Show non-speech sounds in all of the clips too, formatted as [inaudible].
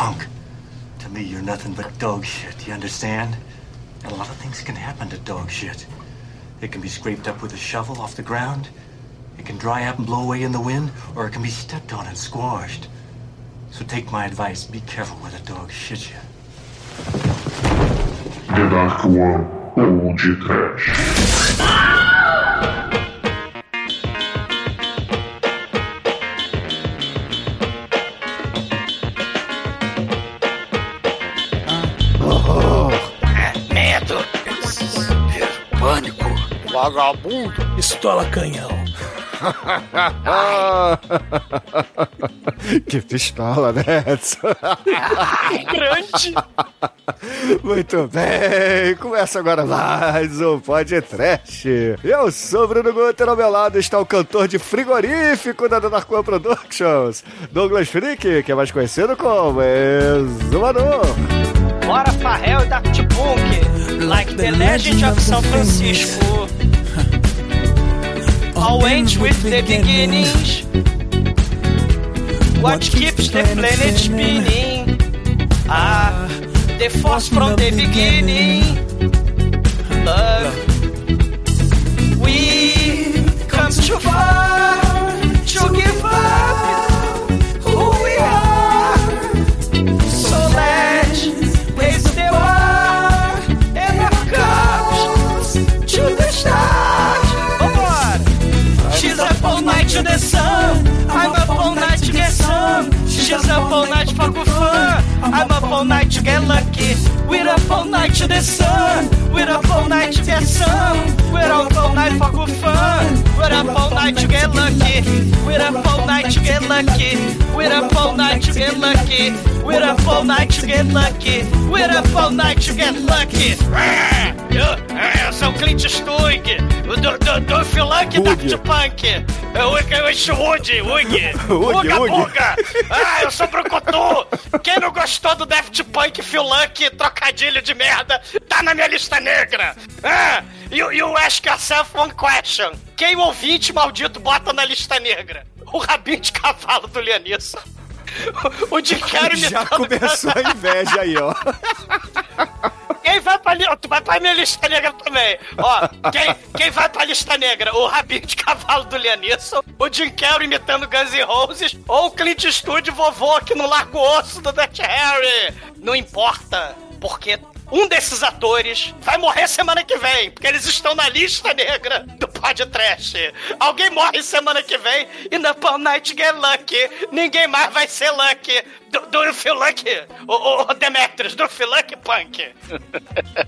punk. To me, you're nothing but dog shit, you understand? And a lot of things can happen to dog shit. It can be scraped up with a shovel off the ground, it can dry up and blow away in the wind, or it can be stepped on and squashed. So take my advice, be careful where the dog shits you. The Dark One ou de Trash. Vagabundo, Pistola canhão. [laughs] que pistola, né, [laughs] grande. Muito bem, começa agora mais um Pod Trash. Eu sou o Bruno Guter, ao meu lado está o cantor de frigorífico da Darkwan Productions, Douglas Freak, que é mais conhecido como Exumador. Bora Farrell Daft Punk, like the legend of São Francisco. All ends with the beginnings. What keeps the planet spinning? Ah, the force from the beginning. Love. We come too far up all night for good fun. I'm up all night get lucky. We're up all night to the sun. We're up all night to get some. We're up all night for good fun. We're up all night to get lucky. We're up all night to get lucky. We're up all night to get lucky. We're up all night to get lucky. We're up all night to get lucky. Ah, Eu, sou o Clint Eastwood, o do, do, do Filunk Daft Punk. Eu, eu, sou Woody. Woody, Uga, buga. Ah, eu sou Brucutu. Quem não gostou do Daft Punk, Filunk, trocadilho de merda, tá na minha lista negra. Ah, you, you ask yourself one question. Quem o ouvinte maldito bota na lista negra? O rabinho de cavalo do Lianisson. O o de Quero Já começou a inveja aí, ó. Quem vai pra lista? Tu vai pra minha lista negra também. Ó, quem, quem vai pra lista negra? O Rabinho de Cavalo do Lianisson, o Jim Carrey imitando Guns N' Roses, ou o Clint Eastwood vovô aqui no Largo Osso do Dutch Harry. Não importa, porque um desses atores vai morrer semana que vem, porque eles estão na lista negra do Pod Trash. Alguém morre semana que vem e na Paul Night Get Lucky. Ninguém mais vai ser Lucky. Do, do you feel lucky? O, o Demetrius, do you feel lucky, Punk?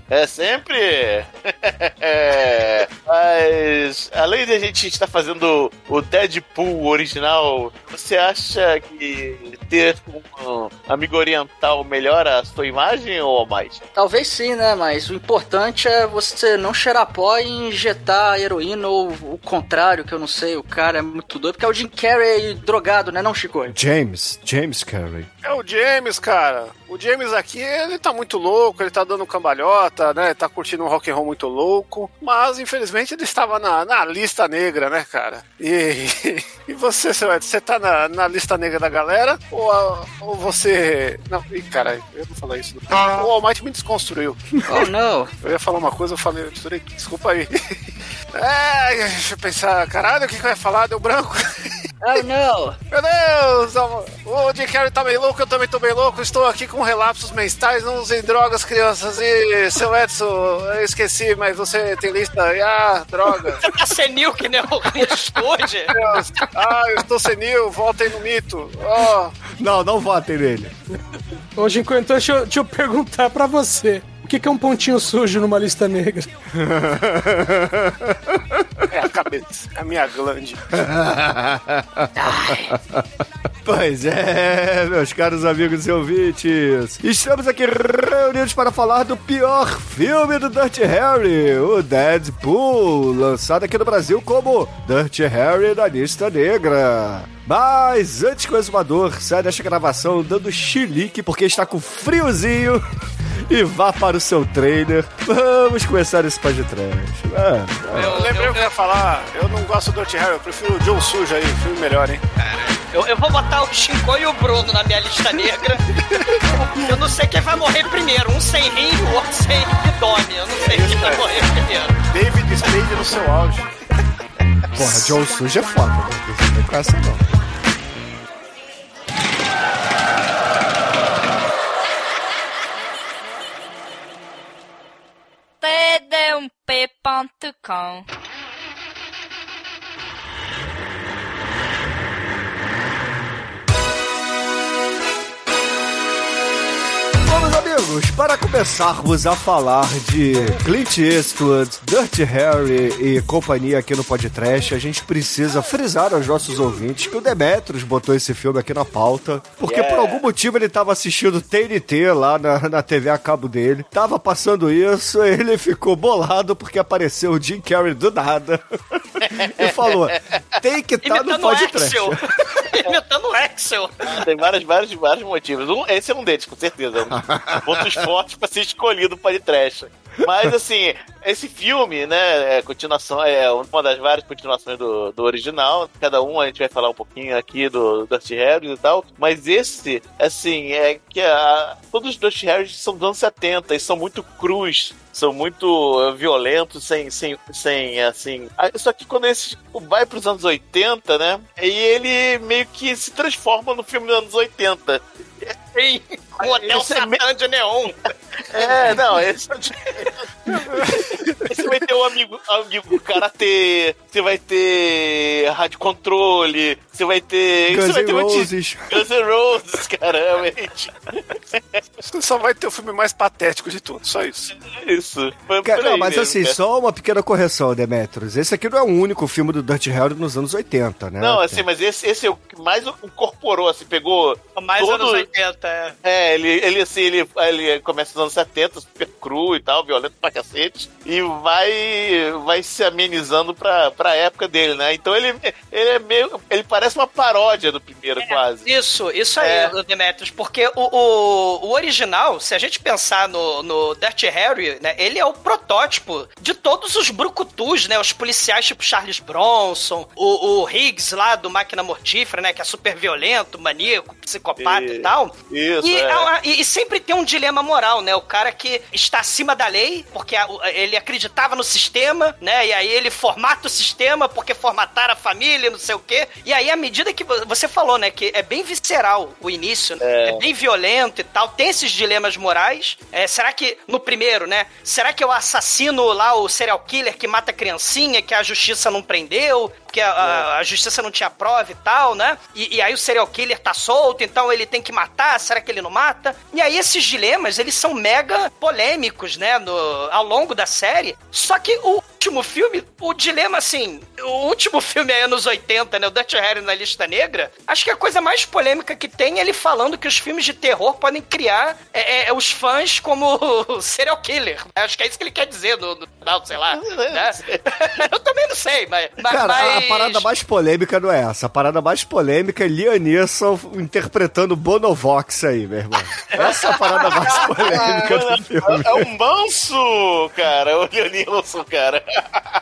É sempre. [laughs] Mas além de a gente estar fazendo o Deadpool original, você acha que ter um amigo oriental melhora a sua imagem ou mais? Talvez sim, né? Mas o importante é você não cheirar pó e injetar heroína ou o contrário, que eu não sei. O cara é muito doido, porque é o Jim Carrey drogado, né, não, Chico? James, James Carrey. É o James, cara. O James aqui, ele tá muito louco, ele tá dando cambalhota, né? Tá curtindo um rock and roll muito louco. Mas, infelizmente, ele estava na, na lista negra, né, cara? E, [laughs] e você, seu Ed, você tá na, na lista negra da galera? Ou, ou você. Não, ih, cara, eu não falar isso. O Almighty me desconstruiu. Oh, não. Eu ia falar uma coisa, eu falei, eu misturei. Desculpa aí. [laughs] É, deixa eu pensar. Caralho, o que, que eu ia falar? Deu branco. [laughs] Oh, não. Meu Deus! O Jim Carrey tá meio louco, eu também tô meio louco. Estou aqui com relapsos menstais. Não usem drogas, crianças. E, seu Edson, eu esqueci, mas você tem lista. Ah, droga. Você tá senil que nem o? Deus. Ah, eu estou senil. Voltem no mito. Ó. Não, não votem nele. Hoje, então, deixa eu, deixa eu perguntar pra você. O que que é um pontinho sujo numa lista negra? É a cabeça, a minha glande. [laughs] Pois é, meus caros amigos e ouvintes. Estamos aqui reunidos para falar do pior filme do Dirty Harry, o Deadpool, lançado aqui no Brasil como Dirty Harry na lista negra. Mas antes que o exumador saia desta gravação dando chilique porque está com friozinho e vá para o seu trainer, vamos começar esse podcast. Ah, Eu lembrei o que eu ia falar. Eu não gosto do Dirty Harry, eu prefiro o John Sujo aí. Filme melhor, hein? Eu, eu vou botar o Chico e o Bruno na minha lista negra. Eu não sei quem vai morrer primeiro. Um sem rim e o outro sem abdômen. Eu não sei quem vai morrer primeiro. David Spade no seu auge. Porra, John Sujo é foda, né? Não com essa não. td1p.com amigos, para começarmos a falar de Clint Eastwood, Dirty Harry e companhia aqui no Podcast, a gente precisa frisar aos nossos ouvintes que o Demetrius botou esse filme aqui na pauta, porque por algum motivo ele estava assistindo TNT lá na, na TV a cabo dele, tava passando isso, [laughs] ele ficou bolado porque apareceu o Jim Carrey do nada [laughs] e falou: tem que estar no Imitando o Podcast. Axel. [laughs] Imitando o Axel. Tem vários, vários, vários motivos. Um, esse é um deles, com certeza. [laughs] Pontos fortes pra ser escolhido para trash. Mas assim, esse filme, né, é continuação, é uma das várias continuações do, do original. Cada um a gente vai falar um pouquinho aqui do Dusty Harris e tal. Mas esse, assim, é que a, todos os Dusty Harris são dos anos 70 e são muito crus. São muito eh, violentos, sem, sem, sem, assim. Ah, Só que quando esse vai pros anos 80, né? E ele meio que se transforma no filme dos anos 80. Sim, o Hotel Esse é Satã de Neon. [laughs] É, não, esse. você [laughs] vai ter um amigo, amigo karatê, você vai ter rádio controle, você vai ter. Guns você vai N' ter um Roses. Guns N' Roses, caramba, gente. Você só vai ter o filme mais patético de tudo, só isso. Isso. Foi Cara, não, mas mesmo, assim, cara. só uma pequena correção, Demetrius. Esse aqui não é o único filme do Dirty Harry nos anos 80, né? Não, assim, mas esse, esse é o que mais incorporou, assim, pegou. Mais todo- anos 80, é. É, ele, ele assim, ele, ele começa nos anos 70, super cru e tal, violento pra cacete, e vai, vai se amenizando pra, pra época dele, né? Então ele, ele é meio. Ele parece uma paródia do primeiro, quase. Isso, isso aí, É. Demetrius, porque o, o, o original, se a gente pensar no, no Dirty Harry, né, ele é o protótipo de todos os brucutus, né, os policiais tipo Charles Bronson, o, o Higgs lá do Máquina Mortífera, né, que é super violento, maníaco, psicopata e, E- tal. Isso, e, é. e- e sempre tem um dilema moral, né, o cara que está acima da lei, porque a- ele acreditava no sistema, né, e aí ele formata o sistema porque formataram a família, não sei o quê, e aí à medida que vo- você falou, né, que é bem visceral o início, né, é. bem violento e tal, tem esses dilemas morais, é, será que, no primeiro, né, será que eu assassino lá o serial killer que mata a criancinha, que a justiça não prendeu, porque a, a- a justiça não tinha prova e tal, né? E, e aí o serial killer tá solto, então ele tem que matar, será que ele não mata? E aí esses dilemas, eles são mega polêmicos, né, no, ao longo da série. Só que o último filme, o dilema, assim, o último filme é anos 80, né, o Dutch Harry na lista negra, acho que a coisa mais polêmica que tem é ele falando que os filmes de terror podem criar é, é, os fãs como [laughs] serial killer. Acho que é isso que ele quer dizer no, no final, sei lá. né? [laughs] Eu também não sei, mas... mas- Cara, a- a mas- parada mais polêmica não é essa. A parada mais polêmica é Liam Neeson interpretando Bonovox aí, meu irmão. [laughs] Essa é a parada mais polêmica do filme. É um manso, cara, o Leonilson, cara.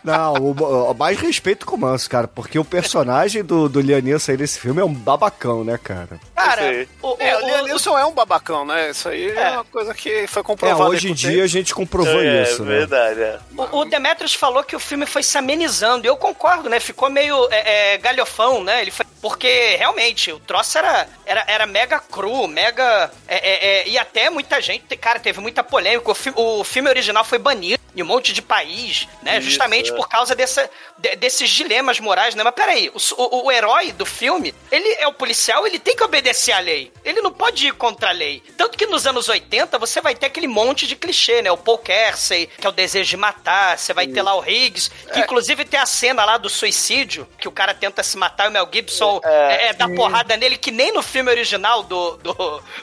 Não, o, o- mais respeito com o Manso, cara, porque o personagem do, do Liam Neeson aí nesse filme é um babacão, né, cara? Cara, o, É, o o- Liam Neeson é um babacão, né? Isso aí é, É. uma coisa que foi É, comprovada. hoje em dia a gente comprovou é, isso, né? verdade, é. O, o Demetrius falou que o filme foi se amenizando. E eu concordo, né? Ficou meio é, é, galhofão, né? Ele foi, porque realmente o troço era, era, era mega cru, mega. é, é, é, e até muita gente, cara, teve muita polêmica. O, fi- o filme original foi banido em um monte de país, né? Isso, Justamente é. por causa dessa, de- desses dilemas morais, né? Mas peraí, o, o, o herói do filme, ele é o policial, ele tem que obedecer à lei. Ele não pode ir contra a lei. Tanto que nos anos 80 você vai ter aquele monte de clichê, né? O Paul Kersey, que é o desejo de matar, você vai ter lá o Higgs, que inclusive tem a cena lá do suicídio, que o cara tenta se matar e o Mel Gibson é, é, dá porrada nele, que nem no filme original do, do,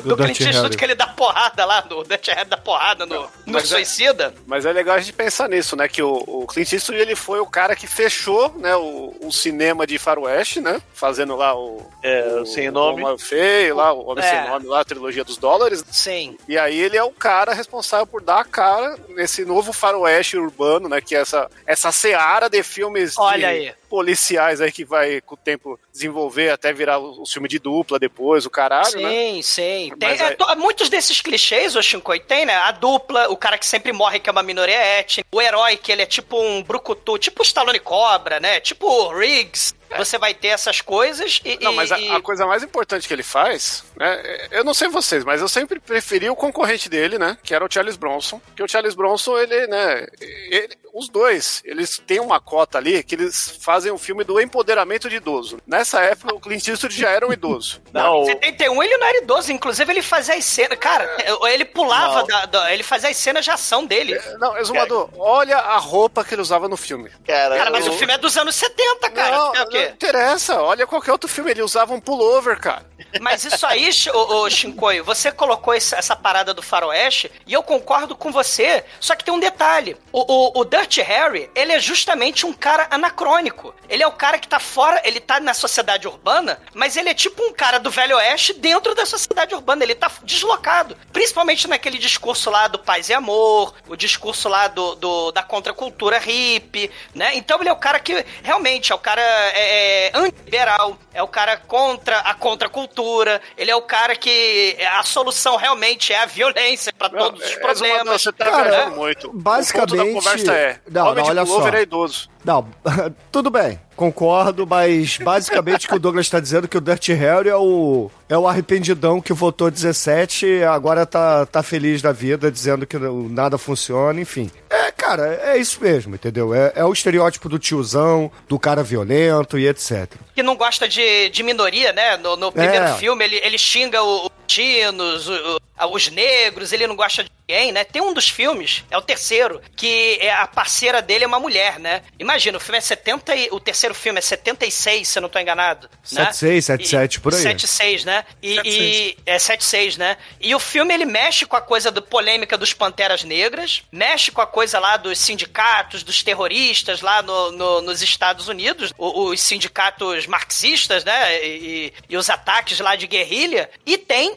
do, Clint Dirty Eastwood, que ele dá porrada lá, do Dutch Harry dá porrada no, no mas é- suicida. Mas é legal a gente pensar nisso, né? Que o, o Clint Eastwood ele foi o cara que fechou né, o, o cinema de faroeste, né? Fazendo lá o... É, o Sem Nome. O Homem Feio, lá, o Homem É. Sem Nome, lá, a trilogia dos dólares. Sim. E aí ele é o cara responsável por dar a cara nesse novo faroeste urbano, né? Que é essa, essa seara de filmes Olha de, aí. Policiais aí que vai com o tempo desenvolver até virar o, o filme de dupla depois, o caralho, né? Sim, sim. Tem, é, to- muitos desses clichês, o Shinkoi, tem, né? A dupla, o cara que sempre morre, que é uma minoria étnica. O herói, que ele é tipo um brucutu, tipo o Stallone Cobra, né? Tipo o Riggs. Você vai ter essas coisas e... Não, mas a, e- a coisa mais importante que ele faz, né? é- Eu não sei vocês, mas eu sempre preferi o concorrente dele, né? Que era o Charles Bronson. Que o Charles Bronson, ele, né? ele- os dois, eles têm uma cota ali que eles fazem o filme do empoderamento de idoso. Nessa época, o Clint Eastwood já era um idoso. [laughs] Não, Em 71 ele não era idoso, inclusive ele fazia as cenas. Cara, ele pulava, da, da- ele fazia as cenas de ação dele. Não, Exumador, olha a roupa que ele usava no filme. cara, Cara, mas eu- o filme é dos anos 70, cara. não, o não quê? interessa. Olha qualquer outro filme, ele usava um pullover, cara. Mas isso aí, ô, ô Shinkoio, você colocou essa parada do faroeste e eu concordo com você. Só que tem um detalhe. O, o, o Dirty Harry, ele é justamente um cara anacrônico. Ele é o cara que tá fora, ele tá na sociedade urbana, mas ele é tipo um cara do Velho Oeste dentro da sociedade urbana. Ele tá deslocado. Principalmente naquele discurso lá do paz e amor, o discurso lá do, do- da contracultura hippie, né? Então ele é o cara que realmente é o cara é, é, antiliberal, é o cara contra a contracultura, ele é o cara que a solução realmente é a violência pra todos os É, problemas. você tá Cara, viajando muito. basicamente- O ponto da conversa é: Não, homem não, de olha só. é idoso. Não, [laughs] tudo bem, concordo, mas basicamente o que o Douglas está dizendo é que o Dirty Harry é o, é o arrependidão que votou 17 e agora tá, tá feliz da vida, dizendo que nada funciona, enfim. É, cara, é isso mesmo, entendeu? É, é o estereótipo do tiozão, do cara violento e etc. que não gosta de, de minoria, né? No, no primeiro É. filme, ele, ele xinga o- os o- os negros, ele não gosta de ninguém, né? Tem um dos filmes, é o terceiro, que é a parceira dele é uma mulher, né? Imagina, o filme é 70 e, o terceiro filme é 76, se eu não tô enganado. 76, 77, por aí. 76, né? E, e é 76, né? E o filme ele mexe com a coisa do polêmica dos Panteras Negras, mexe com a coisa lá dos sindicatos, dos terroristas lá no, no- nos Estados Unidos, o- os sindicatos marxistas, né? E, e os ataques lá de guerrilha. E tem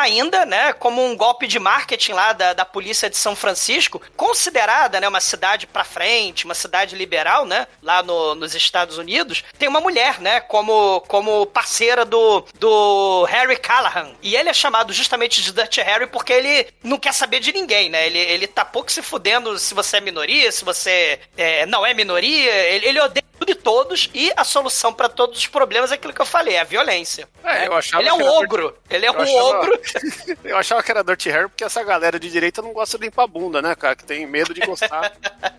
ainda, né, como um golpe de marketing lá da, da polícia de São Francisco, considerada, né, uma cidade pra frente, uma cidade liberal, né, lá no- nos Estados Unidos, tem uma mulher, né, como, como parceira do, do Harry Callahan. E ele é chamado justamente de Dirty Harry porque ele não quer saber de ninguém, né, ele, ele tá pouco se fudendo se você é minoria, se você é, não é minoria, ele, ele odeia tudo e todos, e a solução pra todos os problemas é aquilo que eu falei, é a violência. É, né? eu achava ele é um ogro, ele é um achava- ogro. Eu achava que era Dirty Harry porque essa galera de direita não gosta de limpar a bunda, né, cara? Que tem medo de gostar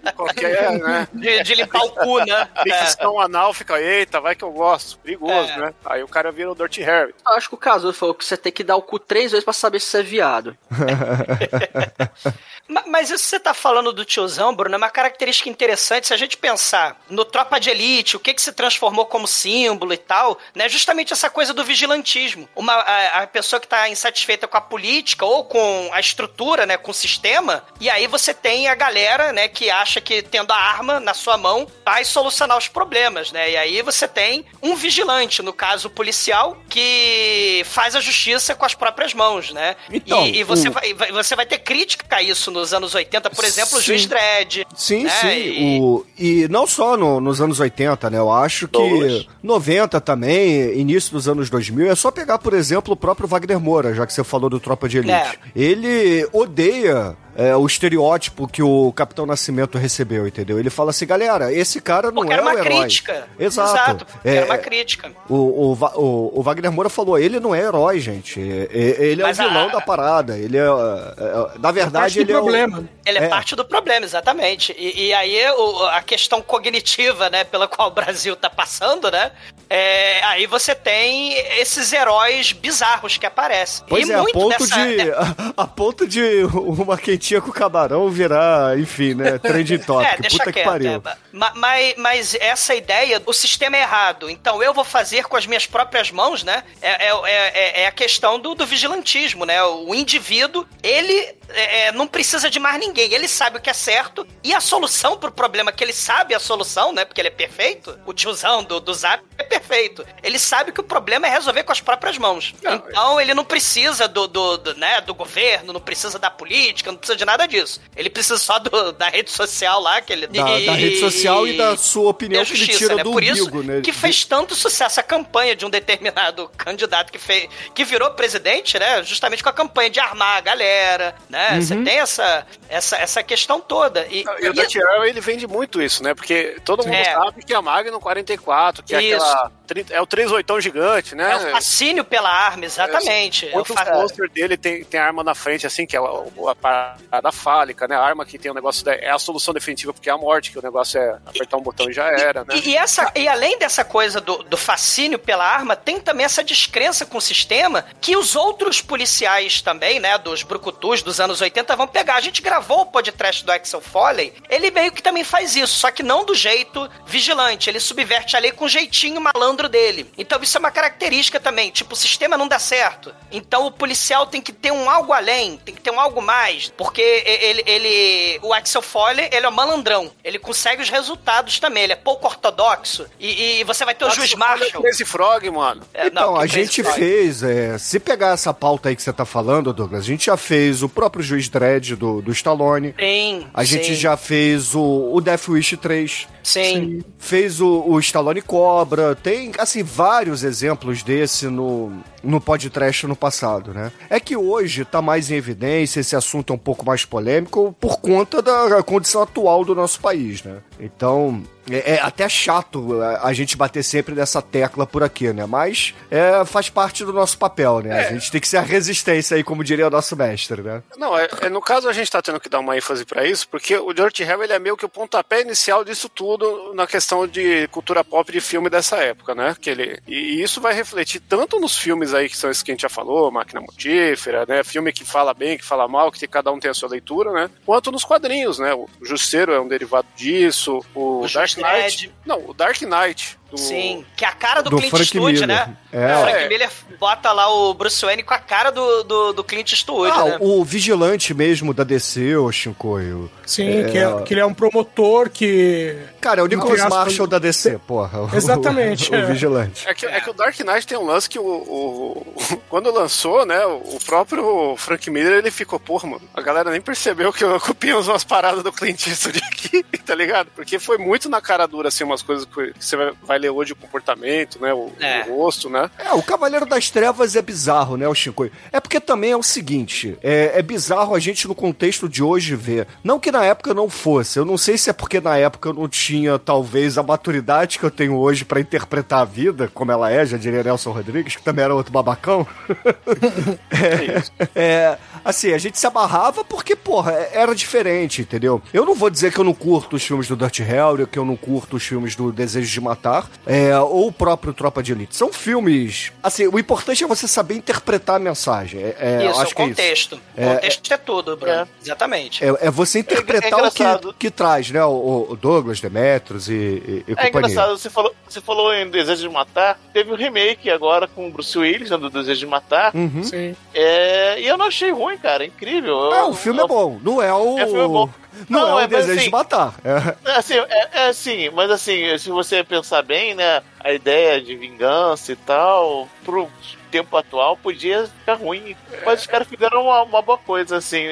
de [laughs] qualquer, né? De, de limpar o cu, né? É. Fricção anal fica, eita, vai que eu gosto. Perigoso, É. né? Aí o cara vira o Dirty Harry. Eu acho que o Caso falou que você tem que dar o cu três vezes pra saber se você é viado. [laughs] Ma- Mas isso que você tá falando do tiozão, Bruno, é uma característica interessante. Se a gente pensar no Tropa de Elite, o que que se transformou como símbolo e tal, né? Justamente essa coisa do vigilantismo. Uma, a, a pessoa que tá insatisfeita com a política ou com a estrutura, né? Com o sistema. E aí você tem a galera, né? Que acha que tendo a arma na sua mão vai solucionar os problemas, né? E aí você tem um vigilante, no caso o policial, que faz a justiça com as próprias mãos, né? Então, e, e você, o- vai, vai- você vai ter crítica a isso nos anos 80, por exemplo, o Sim. Juiz Dredd. Sim, né? sim. E- O, e não só no- nos anos 80, né? Eu acho que Douglas. 90 também, início dos anos 2000, é só pegar, por exemplo, o próprio Wagner Moura, já que você falou do Tropa de Elite. É. Ele odeia é, o estereótipo que o Capitão Nascimento recebeu, entendeu? Ele fala assim, galera, esse cara não Porque é era uma o herói. crítica. Exato. porque É, era uma é, crítica. o, o, o, o Wagner Moura falou, ele não é herói, gente. Ele é Mas o vilão a- da parada. Ele é, é, é, na verdade, ele é o- problema. Ele é, É. parte do problema, exatamente. E, e aí o- a questão cognitiva, né, pela qual o Brasil tá passando, né? é, aí você tem esses heróis bizarros que aparecem. Pois e é, a muito ponto, dessa, de, [laughs] a, a ponto de uma quentinha com camarão virar, enfim, né, trending [laughs] topic. É, deixa Puta que pariu. é. Ma- mas, mas essa ideia, o sistema é errado, então eu vou fazer com as minhas próprias mãos, né? É, é, é- é a questão do, do vigilantismo, né? O indivíduo, ele é, é, não precisa de mais ninguém, ele sabe o que é certo e a solução pro problema que ele sabe a solução, né? Porque ele é perfeito, o tiozão do, do Zap é perfeito. Ele sabe que o problema é resolver com as próprias mãos. Não, então ele não precisa do, do, do, né, do governo, não precisa da política, não precisa precisa de nada disso. Ele precisa só do- da rede social lá, que ele. Da, da rede social e da sua opinião da que ele justiça, tira né? do Por isso né? que fez tanto sucesso a campanha de um determinado [laughs] candidato que fez, que virou presidente, né? Justamente com a campanha de armar a galera, né? Uhum. Você tem essa, essa, essa questão toda. E, E o Dutch Arrow, ele vende muito isso, né? Porque todo mundo É. sabe que é a Magnum 44, que é Isso. aquela... 30 É o 38 gigante, né? é o fascínio pela arma, exatamente. É o Muito fa- pôster dele tem, tem a arma na frente, assim, que é a, a parada fálica, né? A arma que tem o negócio da, é a solução definitiva, porque é a morte, que o negócio é apertar um botão e já era, né? E, e essa, e além dessa coisa do, do fascínio pela arma, tem também essa descrença com o sistema que os outros policiais também, né, dos brucutus dos anos 80 vão pegar. A gente gravou o podcast do Axel Foley, ele meio que também faz isso, só que não do jeito vigilante, ele subverte a lei com o jeitinho malandro dele. Então isso é uma característica também, tipo, o sistema não dá certo. Então o policial tem que ter um algo além, tem que ter um algo mais, porque ele, ele o Axel Foley, ele é um malandrão, ele consegue os resultados também, ele é pouco ortodoxo, e, e você vai ter o juiz Marshall. Crazy Frog, mano. É, Então, não, a gente Frog. fez, é, se pegar essa pauta aí que você tá falando, Douglas, a gente já fez o próprio Juiz Dredd do, do Stallone. Sim, A gente sim, já fez o, o Death Wish 3. Sim. Fez o, o Stallone Cobra. Tem, assim, vários exemplos desse no, no podcast no passado, né? É que hoje tá mais em evidência, esse assunto é um pouco mais polêmico por conta da condição atual do nosso país, né? Então, é, é até chato a, a gente bater sempre nessa tecla por aqui, né? Mas é, faz parte do nosso papel, né? A gente tem que ser a resistência aí, como diria o nosso mestre, né? Não, é, é- no caso a gente tá tendo que dar uma ênfase pra isso, porque o Dirty Harry ele é meio que o pontapé inicial disso tudo na questão de cultura pop de filme dessa época, né? Que ele, e, e isso vai refletir tanto nos filmes aí que são esses que a gente já falou, Máquina Mortífera, né? Filme que fala bem, que fala mal, que cada um tem a sua leitura, né? Quanto nos quadrinhos, né? O Justiceiro é um derivado disso, o, O Dark Knight. Não, o Dark Knight. Do, Sim, que é a cara do, Do Clint Frank Eastwood, Miller. né? É. o Frank É. Miller bota lá o Bruce Wayne com a cara do, do, do Clint Eastwood, Ah, né? o vigilante mesmo da DC, ô Shinkoio. Sim, Que, é, que ele é um promotor que. Cara, é o Nicholas Marshall da DC, porra. [laughs] O- Exatamente, O, é. vigilante. É que, é que o Dark Knight tem um lance que o, o- [laughs] quando lançou, né, o próprio Frank Miller, ele ficou, porra, mano, a galera nem percebeu que eu copiamos umas paradas do Clint Eastwood aqui, [laughs] tá ligado? Porque foi muito na cara dura, assim, umas coisas que você vai, hoje, o comportamento, né, o, É. o rosto, né? É, o Cavaleiro das Trevas é bizarro, né, o Shinkoio? É porque também é o seguinte, é, é bizarro a gente no contexto de hoje ver. Não que na época não fosse, eu não sei se é porque na época eu não tinha, talvez, a maturidade que eu tenho hoje pra interpretar a vida, como ela é, já diria Nelson Rodrigues, que também era outro babacão. [laughs] é, é, assim, a gente se amarrava porque, porra, é- era diferente, entendeu? Eu não vou dizer que eu não curto os filmes do Dirty Harry, que eu não curto os filmes do Desejo de Matar, é, ou o próprio Tropa de Elite. São filmes. Assim, o importante é você saber interpretar a mensagem. É, é, isso, é acho o que é isso. contexto. O É, contexto é, tudo, Bruno. É. Exatamente. É, é você interpretar É- é o que, que traz, né? O, o Douglas, Demetros e, e, e É companhia. engraçado, você falou, você falou em Desejo de Matar, teve um remake agora com o Bruce Willis, né, do Desejo de Matar, Uhum. Sim. é, e eu não achei ruim, cara, incrível. Eu- Ah, o filme é eu- bom. Não é o. É, o filme é bom. Não, Não, é o é, desejo assim- de matar. É. Assim, é, é assim, mas assim, se você pensar bem, né, a ideia de vingança e tal, pro tempo atual podia ficar ruim, mas os caras fizeram uma, uma boa coisa, assim,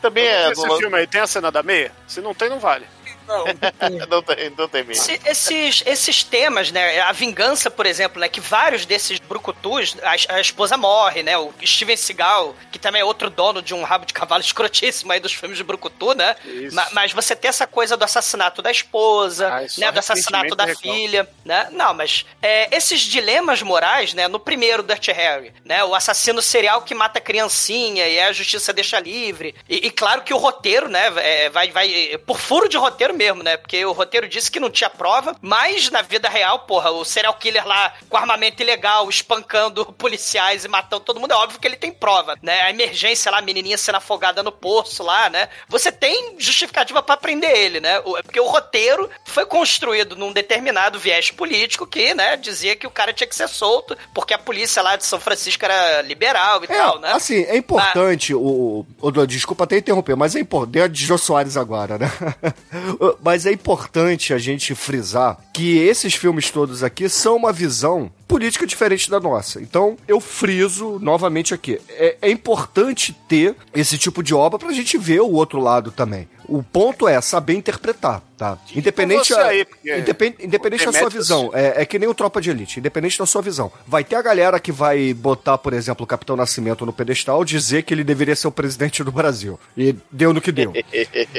também é... Esse do- filme aí tem a cena da meia? Se não tem, não vale. Não, [laughs] não tem, não tem. Esse- esses, esses temas, né? A vingança, por exemplo, né? Que vários desses brucutus, a, a esposa morre, né? O Steven Seagal, que também é outro dono de um rabo de cavalo [laughs] escrotíssimo aí dos filmes de brucutu, né? Ma- mas você tem essa coisa do assassinato da esposa, Ah, né? Do assassinato da filha, né? Não, mas é, esses dilemas morais, né? No primeiro Dirty Harry, né? O assassino serial que mata a criancinha e a justiça deixa livre. E, e claro que o roteiro, né? é, vai, vai por furo de roteiro mesmo, né? Porque o roteiro disse que não tinha prova, mas na vida real, porra, o serial killer lá com armamento ilegal, espancando [laughs] policiais e matando todo mundo, é óbvio que ele tem prova, né? A emergência lá, a menininha sendo afogada no poço lá, né? Você tem justificativa pra prender ele, né? O- Porque o roteiro foi construído num determinado viés político que, né, dizia que o cara tinha que ser solto, porque a polícia lá de São Francisco era liberal e É, tal, né? assim, é importante, o, o, o- desculpa até interromper, mas é importante, deu a de Jô Soares agora, né? [laughs] Uh, Mas é importante a gente frisar que esses filmes todos aqui são uma visão política diferente da nossa. Então, eu friso novamente aqui. É, é importante ter esse tipo de obra pra gente ver o outro lado também. O ponto é saber interpretar, tá? Independente, você aí, independ- independente da sua visão. É, é que nem o Tropa de Elite, independente da sua visão. Vai ter a galera que vai botar, por exemplo, o Capitão Nascimento no pedestal, dizer que ele deveria ser o presidente do Brasil. E deu no que deu. [laughs]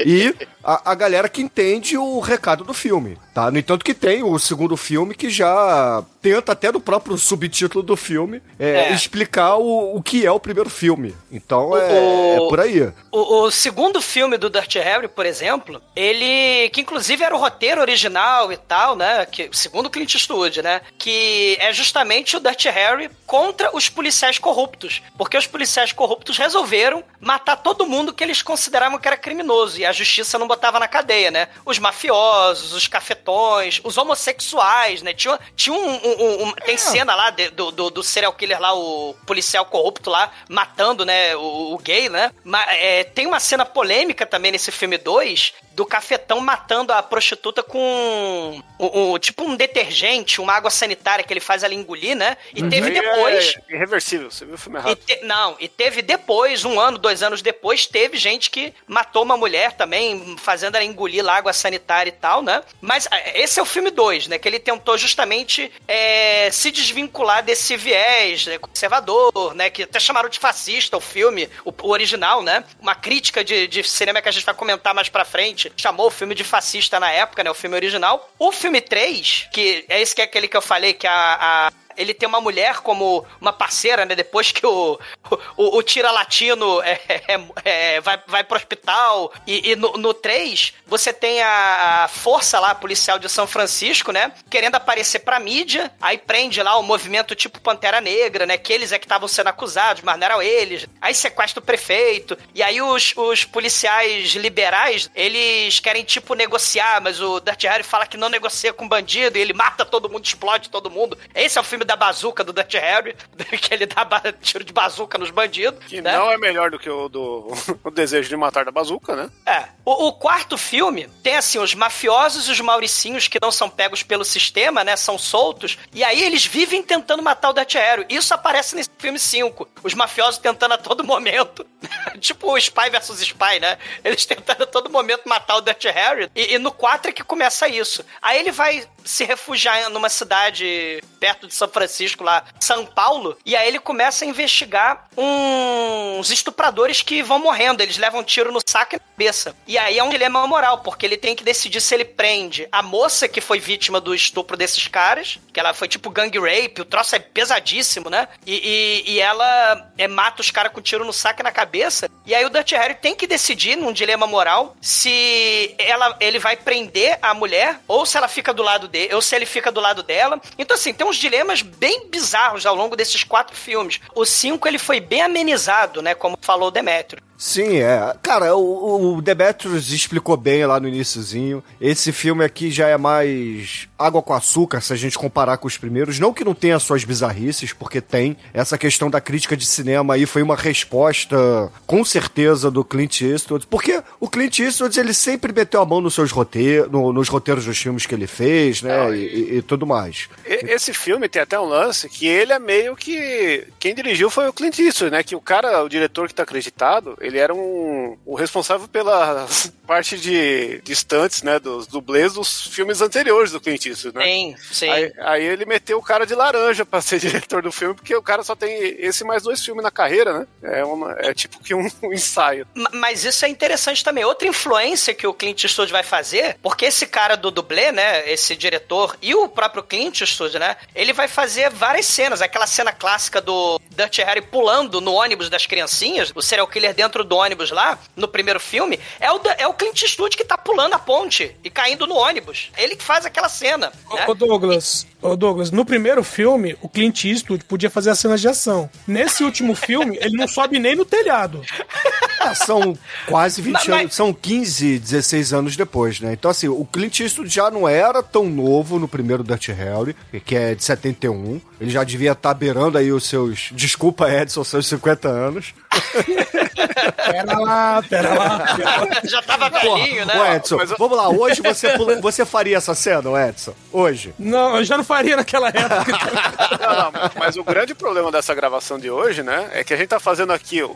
E a, a galera que entende o recado do filme, tá? No entanto que tem o segundo filme que já tenta até no próprio subtítulo do filme é, É. explicar o, o que é o primeiro filme. Então é, O- é por aí. O, o segundo filme do Dirty Harry, por exemplo, ele. que inclusive era o roteiro original e tal, né? Que, segundo o Clint Eastwood, né? Que é justamente o Dirty Harry contra os policiais corruptos. Porque os policiais corruptos resolveram matar todo mundo que eles consideravam que era criminoso. E a justiça não botava na cadeia, né? Os mafiosos, os cafetões, os homossexuais, né? Tinha, tinha um. um- um- tem cena lá de- do, do, do serial killer lá, o policial corrupto lá, matando, né? O, o gay, né? Ma- é, tem uma cena polêmica também nesse filme 2 do cafetão matando a prostituta com o, tipo um detergente, uma água sanitária que ele faz ela engolir, né? E teve Aí depois. É irreversível, você viu o filme E errado. te- não, e teve depois, um ano, dois anos depois, teve gente que matou uma mulher também, fazendo ela engolir lá água sanitária e tal, né? Mas ah, esse é o filme 2, né? Que ele tentou justamente é, se desvincular desse viés né, conservador, né? Que até chamaram de fascista o filme, o, o original, né? Uma crítica de, de cinema que a gente vai comentar mais pra frente, chamou o filme de fascista na época, né? O filme original. O filme 3, que é esse que é aquele que eu falei, que a- a ele tem uma mulher como uma parceira, né? Depois que o, o, o tira latino é, é- é- vai, vai pro hospital. E, e no, no 3, você tem a, força lá policial de São Francisco, né? Querendo aparecer pra mídia. Aí prende lá o movimento tipo Pantera Negra, né? Que eles é que estavam sendo acusados, mas não eram eles. Aí sequestra o prefeito. E aí os, os policiais liberais, eles querem tipo negociar, mas o Dirty Harry fala que não negocia com bandido. E ele mata todo mundo, explode todo mundo. Esse é o filme da bazuca do Dirty Harry, [laughs] que ele dá tiro de bazuca nos bandidos. Que né? não é melhor do que o do [laughs] o Desejo de Matar da Bazuca, né? É. O, o quarto filme tem, assim, os mafiosos e os mauricinhos que não são pegos pelo sistema, né? São soltos. E aí eles vivem tentando matar o Dutch Harry. Isso aparece nesse filme 5. Os mafiosos tentando a todo momento. [laughs] tipo o Spy versus Spy, né? Eles tentando a todo momento matar o Dutch Harry. E, e no 4 é que começa isso. Aí ele vai se refugiar numa cidade perto de São Francisco, lá, São Paulo. E aí ele começa a investigar uns estupradores que vão morrendo. Eles levam tiro no saco e na cabeça. E aí é um dilema moral, porque ele tem que decidir se ele prende a moça que foi vítima do estupro desses caras, que ela foi tipo gang rape, o troço é pesadíssimo, né? E, e- e ela é, mata os caras com tiro no saco e na cabeça. E aí o Dutch Harry tem que decidir, num dilema moral, se ela, ele vai prender a mulher ou se ela fica do lado dele, ou se ele fica do lado dela. Então, assim, tem uns dilemas bem bizarros ao longo desses quatro filmes. O cinco ele foi bem amenizado, né? Como falou o. Sim, é. Cara, o, o Demetrius explicou bem lá no iniciozinho. Esse filme aqui já é mais água com açúcar, se a gente comparar com os primeiros. Não que não tenha suas bizarrices, porque tem. Essa questão da crítica de cinema aí foi uma resposta, com certeza, do Clint Eastwood. Porque o Clint Eastwood, ele sempre meteu a mão nos seus roteiros, no- nos roteiros dos filmes que ele fez, né? Não, e, e- e tudo mais. Esse filme tem até um lance que ele é meio que. Quem dirigiu foi o Clint Eastwood, né? Que o cara, o diretor que tá acreditado, ele era um, o responsável pela [laughs] parte de, de estantes, né? Dos dublês dos filmes anteriores do Clint Eastwood, né? Sim, sim. Aí, aí ele meteu o cara de laranja pra [laughs] ser diretor do filme, porque o cara só tem esse mais dois filmes na carreira, né? É, uma, é tipo que um, um ensaio. Ma- Mas isso é interessante também. Outra influência que o Clint Eastwood vai fazer, porque esse cara do dublê, né, esse diretor e o próprio Clint Eastwood, né, ele vai fazer várias cenas. Aquela cena clássica do Dirty Harry pulando no ônibus das criancinhas, o serial killer dentro do ônibus lá, no primeiro filme, é o, é o Clint Eastwood que tá pulando a ponte e caindo no ônibus. Ele que faz aquela cena, né? Ô, ô, Douglas, ô Douglas, no primeiro filme, o Clint Eastwood podia fazer as cenas de ação. Nesse último filme, ele não sobe nem no telhado. É, são quase 20 Mas- anos, são 15, 16 anos depois, né? Então, assim, o Clint Eastwood já não era tão novo no primeiro Dirty Harry, que é de 71. Ele já devia estar beirando aí os seus, desculpa Edson, seus 50 anos. [laughs] Pera lá, pera lá. Pera [laughs] lá. Já tava velhinho, né? Ô, Edson, vamos lá, hoje você, pula- você faria essa cena, Edson? Hoje. Não, eu já não faria naquela época. [laughs] Não, não, mas o grande problema dessa gravação de hoje, né, é que a gente tá fazendo aqui o,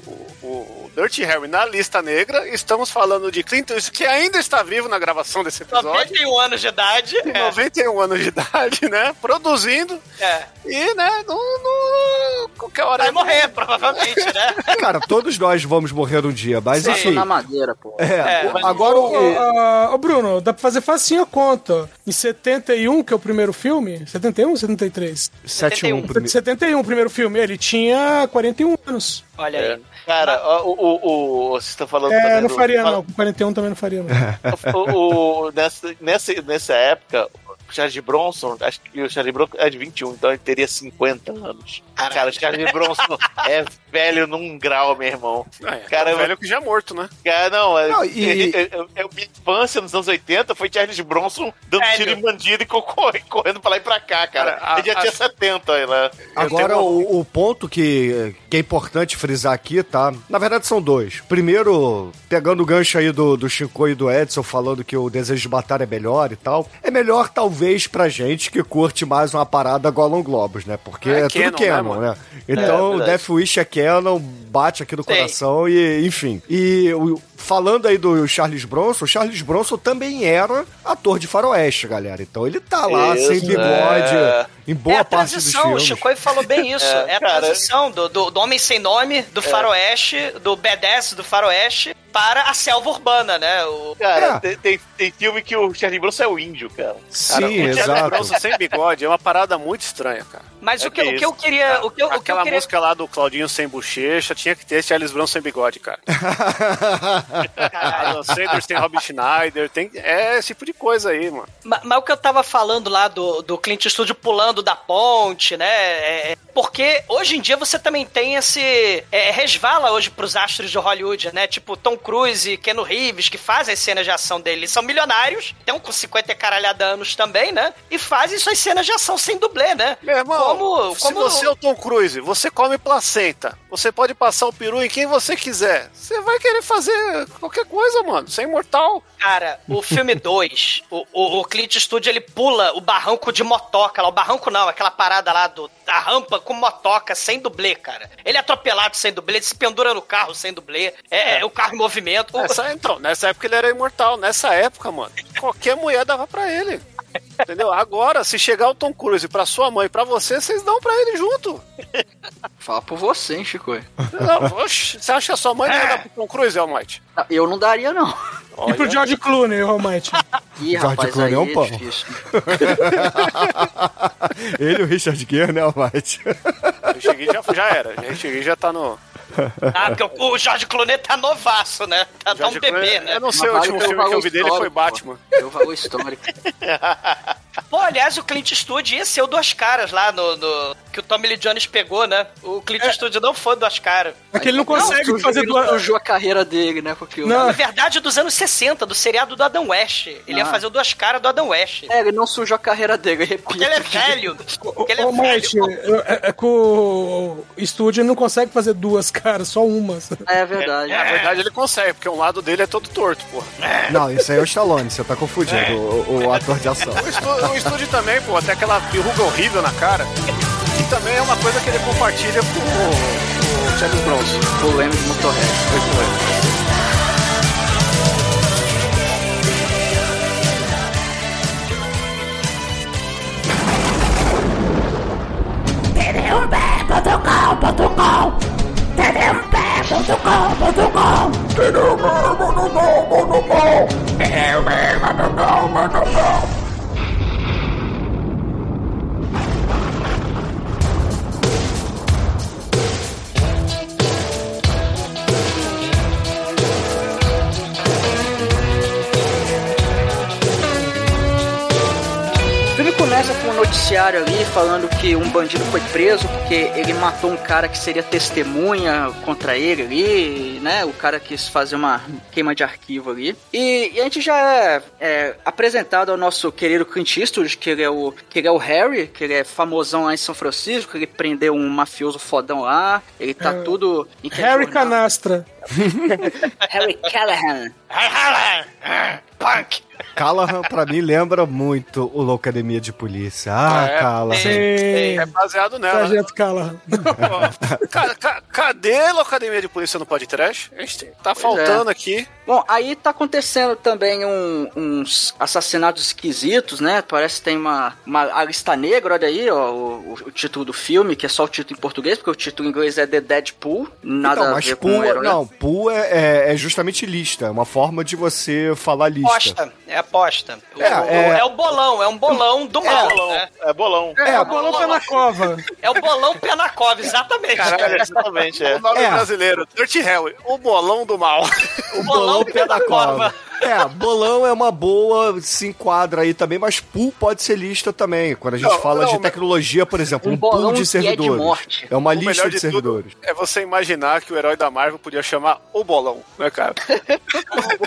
o, o Dirty Harry na lista negra, estamos falando de Clint Eastwood, que ainda está vivo na gravação desse episódio, 91 anos de idade. É. 91 anos de idade, né, produzindo, é. e, né, não, não- qualquer hora... Vai ele- morrer, provavelmente, né? Cara, todos nós vamos morrer um dia, mas Sim. enfim. na madeira, pô. É, É, o- agora o. ô, ô, Bruno, dá pra fazer facinho a conta. Em 71, que é o primeiro filme. 71 ou 73? 71 primeiro. 71, o primeiro filme. Ele tinha 41 anos. Olha É. aí. Cara, ó, o, o, o, vocês estão falando É, também não do- faria fala- não. Com 41 também não faria não. [laughs] o, o- nessa, nessa, nessa época, o Charles Bronson, acho que o Charles Bronson é de 21, então ele teria 50 anos. Cara, o Charles Bronson [laughs] é velho num grau, meu irmão. É, Cara, é velho que já é morto, né? Cara, não, é, Não, e- é, é, é, minha infância nos anos 80 foi Charles Bronson dando Velho. tiro em bandido e co- corre- [laughs] correndo pra lá e pra cá, cara. Cara, a- ele já a- tinha 70 aí lá. Agora, o, o ponto que, que é importante frisar aqui, tá? Na verdade, são dois. Primeiro, pegando o gancho aí do, do Chico e do Edson, falando que o Desejo de Matar é melhor e tal. É melhor, talvez, pra gente que curte mais uma parada Gollum Globos, né? Porque É é, tudo canon, né, canon, né? Então, verdade. Death Wish é canon, bate aqui no Sim. coração e, enfim. E o- falando aí do Charles Bronson, o Charles Bronson também era ator de faroeste, galera. Então ele tá lá, Isso, sem bigode, é. em boa é a parte dos transição, o filmes. Chico falou bem [laughs] isso. É, É, a cara. transição do, do, do Homem Sem Nome, do Faroeste, do B10 do Faroeste, para a selva urbana, né? O... Cara, É. tem, tem, tem filme que o Charles Bronson é o índio, cara. Sim, Cara, o Charles exato. Bronson sem bigode é uma parada muito estranha, cara. Mas É o, que, que o que eu queria. O que eu, o que eu Aquela queria música lá do Claudinho sem bochecha tinha que ter Charles Bronson sem bigode, cara. [laughs] Adam Sanders tem Robin Schneider, tem é esse tipo de coisa aí, mano. Ma- Mas, o que eu tava falando lá do, do Clint Eastwood pulando da ponte, né? é- é porque hoje em dia você também tem esse. é, resvala hoje pros astros de Hollywood, né? Tipo Tom Cruise e Keanu Reeves, que fazem as cenas de ação deles. Eles são milionários, estão com 50 e caralhada anos também, né? E fazem suas cenas de ação sem dublê, né? Meu irmão, como, se como você é o Tom Cruise, você come placenta, você pode passar o peru em quem você quiser. Você vai querer fazer qualquer coisa, mano. Você é imortal. Cara, o filme 2, o, o, o Clint Eastwood, ele pula o barranco de motoca lá. O barranco não, aquela parada lá do, da rampa com motoca, sem dublê, cara. Ele é atropelado sem dublê, ele se pendura no carro sem dublê. É, é, o carro em movimento. Nessa, então, nessa época ele era imortal. Nessa época, mano, qualquer mulher dava pra ele. Entendeu? Agora, se chegar o Tom Cruise pra sua mãe e pra você, vocês dão pra ele junto. Fala por você, hein, Chico. Não, oxe, você acha que a sua mãe não ia dar pro Tom Cruise, Almighty? Eu não daria, não. E pro George Clooney, realmente. [laughs] Ih, George rapaz, Clooney aí é um pão. difícil. [laughs] Ele e o Richard Gere, né, White? Eu cheguei já, já era. Eu cheguei já tá no. Ah, porque o, o George Clooney tá novaço, né? Tá, tá um bebê, Clooney- né? Eu não sei, o último filme que eu vi dele foi histórico, pô. Batman. Deu valor histórico. [laughs] Pô, aliás, o Clint Eastwood ia ser o Duas Caras lá no, no- que o Tommy Lee Jones pegou, né? O Clint Eastwood não foi o Duas Caras. É que ele não consegue sujou- fazer ele duas. sujou a carreira dele, né? Porque o- Não. Na verdade, dos anos 60, do seriado do Adam West. Ele ia Ah. fazer o Duas Caras do Adam West. É, ele não sujou a carreira dele, eu repito. Porque ele é velho. Porque ele é velho. eu- é, é que o estúdio não consegue fazer duas caras, cara, só umas. É, é verdade. É, na verdade, ele consegue, porque um lado dele é todo torto, porra. É. Não, isso aí é o Stallone, você tá confundindo é. o, o, ator de ação. O estúdio, estúdio também, pô, até aquela peruga horrível na cara. E também é uma coisa que ele compartilha com o, o Charles Bronson. O Leme de Motorhead. Foi tdmp.com.com tdmp.com.com noticiário ali falando que um bandido foi preso porque ele matou um cara que seria testemunha contra ele ali, né? O cara quis fazer uma queima de arquivo ali. E, e a gente já é, é apresentado ao nosso querido Clint Eastwood, que ele, é o, que ele é o Harry, que ele é famosão lá em São Francisco, que ele prendeu um mafioso fodão lá. Ele tá É. tudo... em Harry jornal. Canastra. [laughs] Harry Callahan. Punk! Callahan, pra mim, lembra muito o Loucademia de Polícia. Ah, É. Callahan. Sim. É baseado nela. né? Sargento Callahan. [laughs] Pô, ca- ca- cadê a Academia de Polícia no podcast? A gente tem- tá faltando aqui. Bom, aí tá acontecendo também um- uns assassinatos esquisitos, né? Parece que tem uma, uma a lista negra, olha aí, ó, o, o título do filme, que é só o título em português, porque o título em inglês é The Deadpool, nada então, a mas ver com pool, o é- herói. não, pool é, é- é justamente lista, é uma forma de você falar lista. Aposta, é aposta. O- É, o- é- é o bolão, é um bolão do mal, bolão. né? É bolão. É, o bolão pé na cova. É o bolão Penakov, exatamente. Caralho, exatamente, é. O nome É. brasileiro, Dirty Harry, o bolão do mal. o bolão pé da Penakova. cova. É, bolão é uma boa, se enquadra aí também, mas pool pode ser lista também. Quando a gente Não, fala não, de tecnologia, por exemplo, Um um, pool de que é de servidores. morte. É uma O lista melhor de, de tudo servidores. é você imaginar que o herói da Marvel podia chamar o bolão, né, cara? [laughs]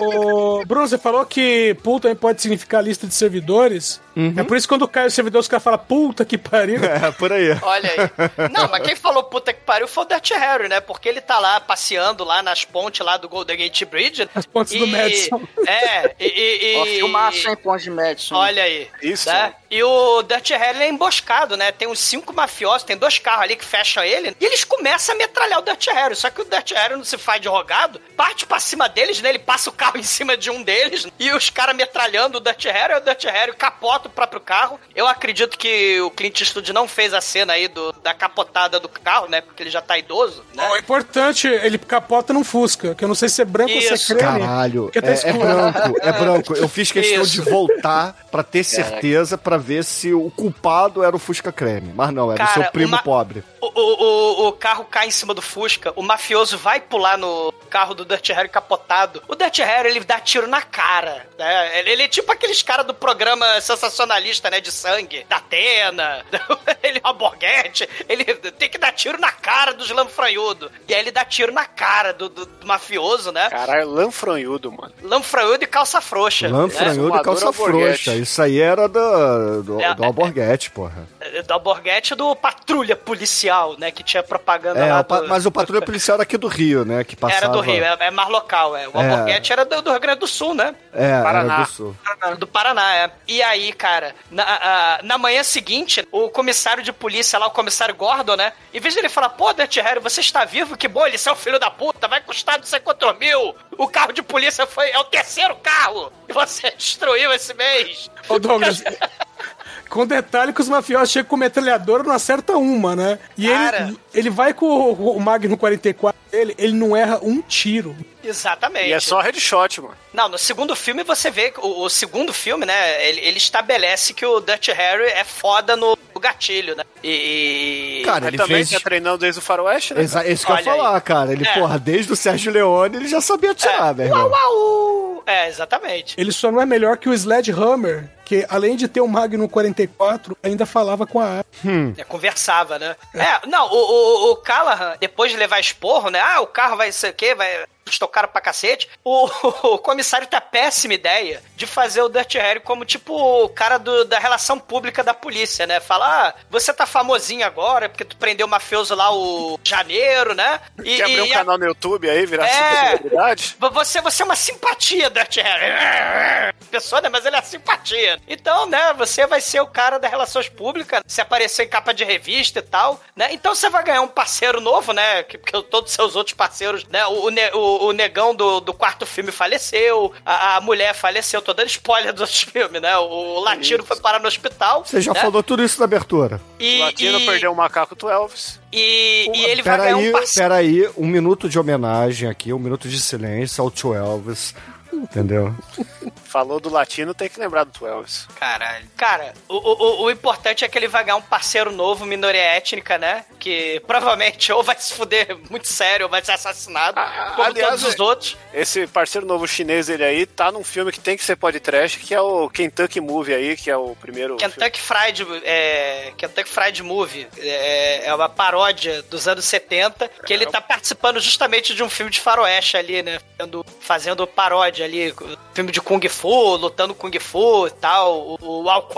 O Bruno, você falou que pool também pode significar lista de servidores. É por isso que quando cai o servidor, os caras falam, puta que pariu. É, por aí. Olha aí. Não, mas quem falou puta que pariu foi o Dirty Harry, né? Porque ele tá lá passeando lá nas pontes lá do Golden Gate Bridge. As pontes do Madison. É, e. e, Ó, e filmaço, hein, Ponte de Madison. Olha aí. Isso. Né? E o Dirty Harry é emboscado, né? Tem uns cinco mafiosos, tem dois carros ali que fecham ele. E eles começam a metralhar o Dirty Harry. Só que o Dirty Harry não se faz de rogado, parte pra cima deles, né? Ele passa o carro em cima de um deles. E os caras metralhando o Dirty Harry. O Dirty Harry capota o próprio carro. Eu acredito que o Clint Eastwood não fez a cena aí do, da capotada do carro, né? Porque ele já tá idoso, né? O importante, ele capota num Fusca, que eu não sei se é branco ou se Isso. é creme. Caralho, tá é, é branco, é branco. Eu fiz questão Isso. de voltar pra ter certeza, pra ver se o culpado era o Fusca Creme. Mas não, era o Cara, seu primo uma- pobre. O, o, o, carro cai em cima do Fusca, o mafioso vai pular no carro do Dirty Harry capotado. O Dirty Harry, ele dá tiro na cara, né? Ele, ele é tipo aqueles caras do programa sensacionalista, né, de sangue, da Atena, [laughs] ele é uma borguete, ele tem que dar tiro na cara dos lanfranhudo. E aí ele dá tiro na cara do, do- do mafioso, né? Caralho, lanfranhudo, mano. Lanfranhudo e calça frouxa. Lanfranhudo e Fumador calça frouxa. Isso aí era do, do, É, do é, Alborguete, porra. né? Do Alborguete do Patrulha Policial, né? Que tinha propaganda É, lá do... mas o patrulha policial era aqui do Rio, né? Que passava... Era do Rio, é, é mais local, é. O É. Alborguete era do, do Rio Grande do Sul, né? É, Paraná. era do Sul. Do Paraná, é. E aí, cara, na, a- na manhã seguinte, o comissário de polícia lá, o comissário Gordon, né? Em vez de ele falar, pô, Dirty Harry, você está vivo? Que bom, ele é o filho da puta, vai custar não sei quantos mil. O carro de polícia foi, é o terceiro carro que você [laughs] destruiu esse mês. Ô, Douglas, [laughs] com detalhe que os mafiosos chegam com metralhadora não acerta uma, né? E Cara. ele, ele vai com o, o Magnum 44 dele, ele não erra um tiro. Exatamente. E é só headshot, mano. Não, no segundo filme você vê, que o, o segundo filme, né, ele, ele estabelece que o Dirty Harry é foda no, gatilho, né? E... Cara, Mas ele também fez... tá treinando desde o faroeste, né? Exa isso que eu ia Olha aí. falar, cara. Ele, É. porra, desde o Sérgio Leone, ele já sabia atirar, meu irmão. Uau, uau! É, exatamente. Ele só não é melhor que o Sledgehammer, que além de ter o Magnum 44, ainda falava com a arma. É, conversava, né? É, não, o, o, o Callahan, depois de levar esporro, né? Ah, o carro vai ser o quê? Vai estocar pra cacete. O, [laughs] o comissário tem a péssima ideia de fazer o Dirty Harry como, tipo, o cara do- da relação pública da polícia, né? Falar, ah, você tá famosinho agora porque tu prendeu o mafioso lá o janeiro, né? E, Quer abrir um e canal no YouTube aí, virar É. celebridade? Você, você é uma simpatia, Dirty Harry. [laughs] Pessoa, né? Mas ele é simpatia. Então, né? Você vai ser o cara das relações públicas, se aparecer em capa de revista e tal, né? Então você vai ganhar um parceiro novo, né? que- Porque todos os seus outros parceiros, né? O, o, o- o negão do, do quarto filme faleceu, a, a mulher faleceu. Tô dando spoiler dos outros filmes, né? O latino foi parar no hospital. Você já né? falou tudo isso na abertura. E, o Latino e, perdeu o macaco do Elvis. E, e ele vai ganhar Peraí, um parceiro. peraí, um minuto de homenagem aqui, um minuto de silêncio ao tio Elvis. Entendeu? Falou do latino, tem que lembrar do Twelves. Caralho. Cara, o, o, o importante é que ele vai ganhar um parceiro novo, minoria étnica, né? Que provavelmente [laughs] ou vai se fuder muito sério ou vai ser assassinado, Ah, como aliás, todos os é- outros. Esse parceiro novo chinês ele aí tá num filme que tem que ser podcast, que é o Kentucky Movie aí, que é o primeiro. filme. Kentucky Fried, é, Kentucky Fried Movie é, é uma paródia dos anos 70 que ele tá participando justamente de um filme de faroeste ali, né? Fazendo, fazendo paródia ali, filme de Kung Fu, lutando Kung Fu e tal, o, o Ao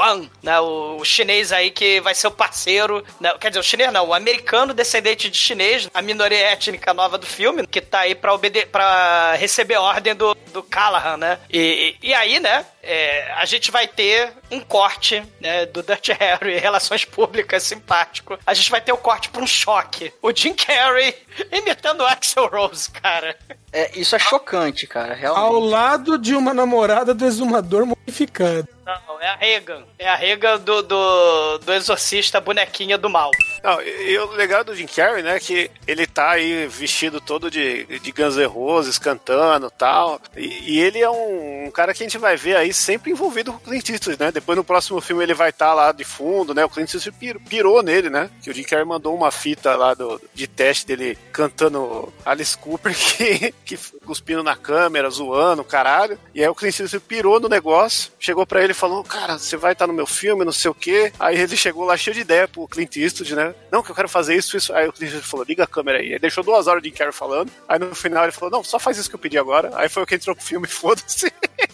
né? O, o chinês aí que vai ser o parceiro, né? quer dizer, o chinês não, o americano descendente de chinês, a minoria étnica nova do filme, que tá aí pra, obede pra receber ordem do, do Callahan, né? E, e, e aí, né? É, a gente vai ter um corte né, do Dirty Harry, relações públicas, simpático. A gente vai ter o corte pra um choque. O Jim Carrey [laughs] imitando o Axel Rose, cara. É, isso é chocante, cara, Ao realmente. lado de uma namorada do exumador modificado. Não, é a Regan. É a Regan do, do, do exorcista bonequinha do mal. Não, e, e o legal do Jim Carrey, né, que ele tá aí vestido todo de, de Guns N' Roses, cantando e tal. E, ele é um, um cara que a gente vai ver aí sempre envolvido com o Clint Eastwood, né? Depois no próximo filme ele vai estar lá de fundo, né? O Clint Eastwood pir- pirou nele, né? Que o Jim Carrey mandou uma fita lá do, de teste dele cantando Alice Cooper, [laughs] que, que cuspindo na câmera, zoando, caralho. E aí o Clint Eastwood pirou no negócio, chegou pra ele e falou, cara, você vai estar no meu filme, não sei o quê. Aí ele chegou lá cheio de ideia pro Clint Eastwood, né? Não, que eu quero fazer isso, isso. Aí o Clint Eastwood falou, liga a câmera aí. Aí deixou duas horas de Jim Carrey falando. Aí no final ele falou, não, só faz isso que eu pedi agora. Aí foi o que entrou pro filme, [laughs] foda-se.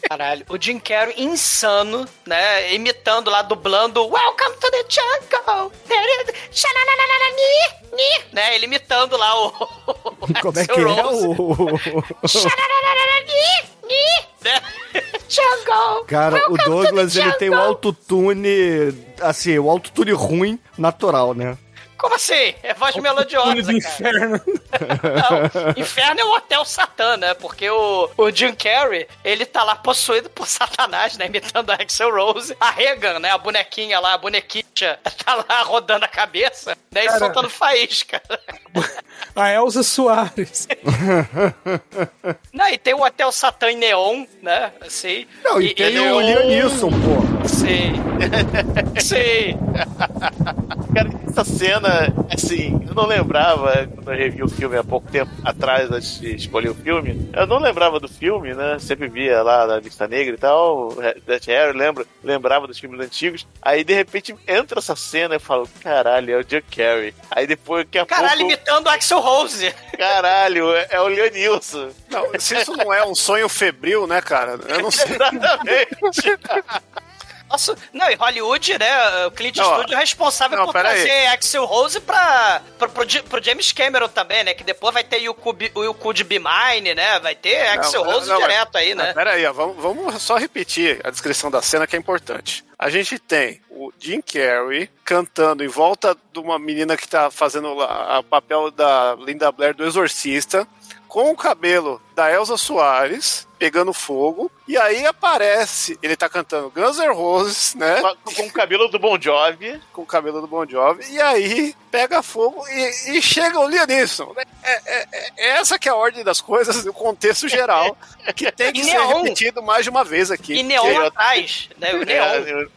Caralho, o Jim Carrey insano, né? Imitando lá, dublando Welcome to the jungle! Ni, Né? Ele imitando lá o. [laughs] Como é que é o. Né? [laughs] Jungle! Cara, o welcome to Douglas ele tem o autotune, assim, o autotune ruim natural, né? Como assim? É voz melodiosa, Túnel do cara. inferno. [laughs] Não, inferno é o Hotel Satã, né? Porque o, o Jim Carrey, ele tá lá possuído por [laughs] Satanás, né? Imitando a Axel Rose. A Regan, né? A bonequinha lá, a bonequinha, [laughs] tá lá rodando a cabeça, né? E Cara. soltando faísca. A Elza Soares. Não, e tem o Hotel Satã em neon, né? Assim. Não, e, tem ele- o Liam Neeson, pô. Sim. Sim. Cara, essa cena, assim, eu não lembrava quando eu revi o filme há pouco tempo atrás, antes de escolher o filme. Eu não lembrava do filme, né? Sempre via lá na Lista Negra e tal, Death Harry, lembro, lembrava dos filmes antigos. Aí de repente entra essa cena e eu falo, caralho, é o Jim Carrey. Aí depois, daqui a Caralho, pouco, imitando o Axel Rose. caralho, é, é o Leonilson. Não, se isso não é um sonho febril, né, cara? Eu não sei. [laughs] Exatamente. Nossa, não, e Hollywood, né? O Clint Não. Eastwood é responsável Não, por pera aí. trazer Axel Rose pra, pra, pro, pro James Cameron também, né? Que depois vai ter o You Could Be Mine, né? Vai ter Axel Não, Rose direto aí, né? Pera aí, ó, vamos, vamos só repetir a descrição da cena que é importante. A gente tem o Jim Carrey cantando em volta de uma menina que tá fazendo o papel da Linda Blair do Exorcista, com o cabelo da Elsa Soares pegando fogo, e aí aparece, ele tá cantando Guns N' Roses, né? Com, com o cabelo do Bon Jovi. com o cabelo do Bon Jovi, e aí pega fogo e, e chega o Liam Neeson. É, é- é- é essa que é a ordem das coisas, o contexto geral, que tem que E ser neon. repetido mais de uma vez aqui. E neon eu- atrás, né? O neon.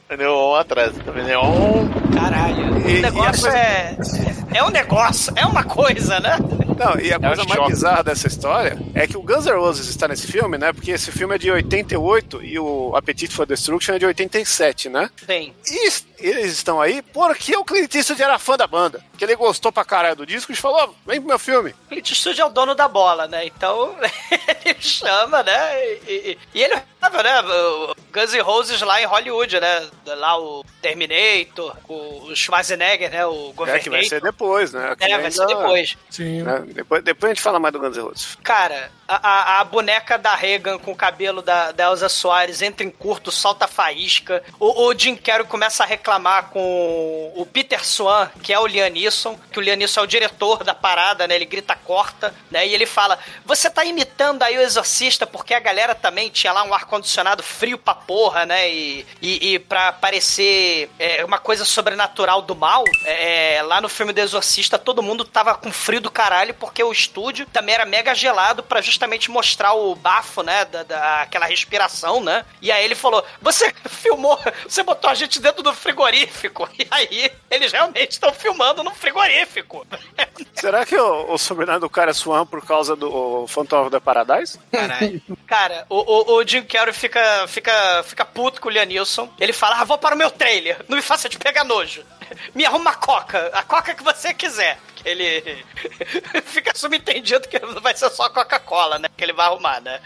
É, o Neon atrás também. Neon. Caralho. E- o negócio coisa- é. É um negócio, é uma coisa, né? Não, e a coisa um mais choque. bizarra dessa história é que o Guns N' Roses está nesse filme, né? Porque esse filme é de 88 e o Appetite for Destruction é de 87, né? Tem. E es- eles estão aí porque o Clint Eastwood era fã da banda. Que ele gostou pra caralho do disco e falou: "Ó, vem pro meu filme. Clint Eastwood é o dono da bola, né? Então [laughs] ele chama, né? E, e- e ele tava, né? o Guns N' Roses lá em Hollywood, né? Lá o Terminator, o Schwarzenegger, né? O É que vai ser depois, né? Aqui É, vai ser depois. Sim. né? Depois, depois a gente fala mais do Guns N' Roses. Cara, a, a- a boneca da Regan com o cabelo da, da Elsa Soares entra em curto, solta faísca. O, o Jim Carrey começa a reclamar com o Peter Swan, que é o Liam Neeson, que o Liam Neeson é o diretor da parada, né? Ele grita corta, né? E ele fala: Você tá imitando aí o exorcista porque a galera também tinha lá um ar ar-condicionado frio pra porra, né? E, e, e pra parecer é, uma coisa sobrenatural do mal, é, lá no filme do Exorcista todo mundo tava com frio do caralho porque o estúdio também era mega gelado pra justamente mostrar o bafo, né? Da, da- aquela respiração, né? E aí ele falou: Você [laughs] filmou, você botou a gente dentro do frigorífico. [laughs] E aí eles realmente estão filmando no frigorífico. [laughs] Será que o, o sobrenome do cara é Swan por causa do Phantom of the Paradise? Caralho. Cara, o, o, o Jim Carrey fica, fica, fica puto com o Lianilson. Ele fala: ah, vou para o meu trailer. Não me faça te pegar nojo. Me arruma uma coca. A coca que você quiser. Ele [laughs] fica subentendido que não vai ser só Coca-Cola, né? Que ele vai arrumar, né?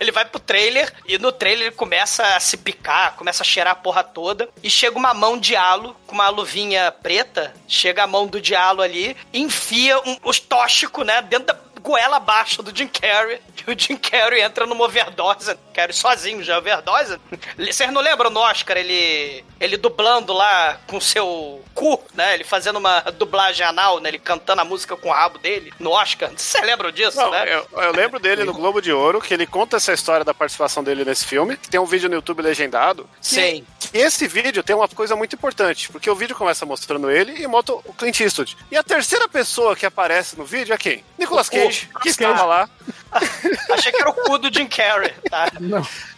Ele vai pro trailer e no trailer ele começa a se picar, começa a cheirar a porra toda. E chega uma mão de halo com uma luvinha preta. Chega a mão do dialo ali enfia um, os tóxicos, né? Dentro da goela abaixo do Jim Carrey. E o Jim Carrey entra numa overdose. Carrey sozinho já, overdose. Vocês não lembram no Oscar ele, ele dublando lá com seu cu, né? Ele fazendo uma dublagem anal, né? Ele cantando a música com o rabo dele no Oscar. Vocês lembram disso, Não, né? eu, eu lembro dele no Globo de Ouro, que ele conta essa história da participação dele nesse filme. Tem um vídeo no YouTube legendado. Sim. E esse vídeo tem uma coisa muito importante, porque o vídeo começa mostrando ele e mostra o Clint Eastwood. E a terceira pessoa que aparece no vídeo é quem? Nicolas O- Cage, que estava lá. Achei que era o cu do Jim Carrey, tá?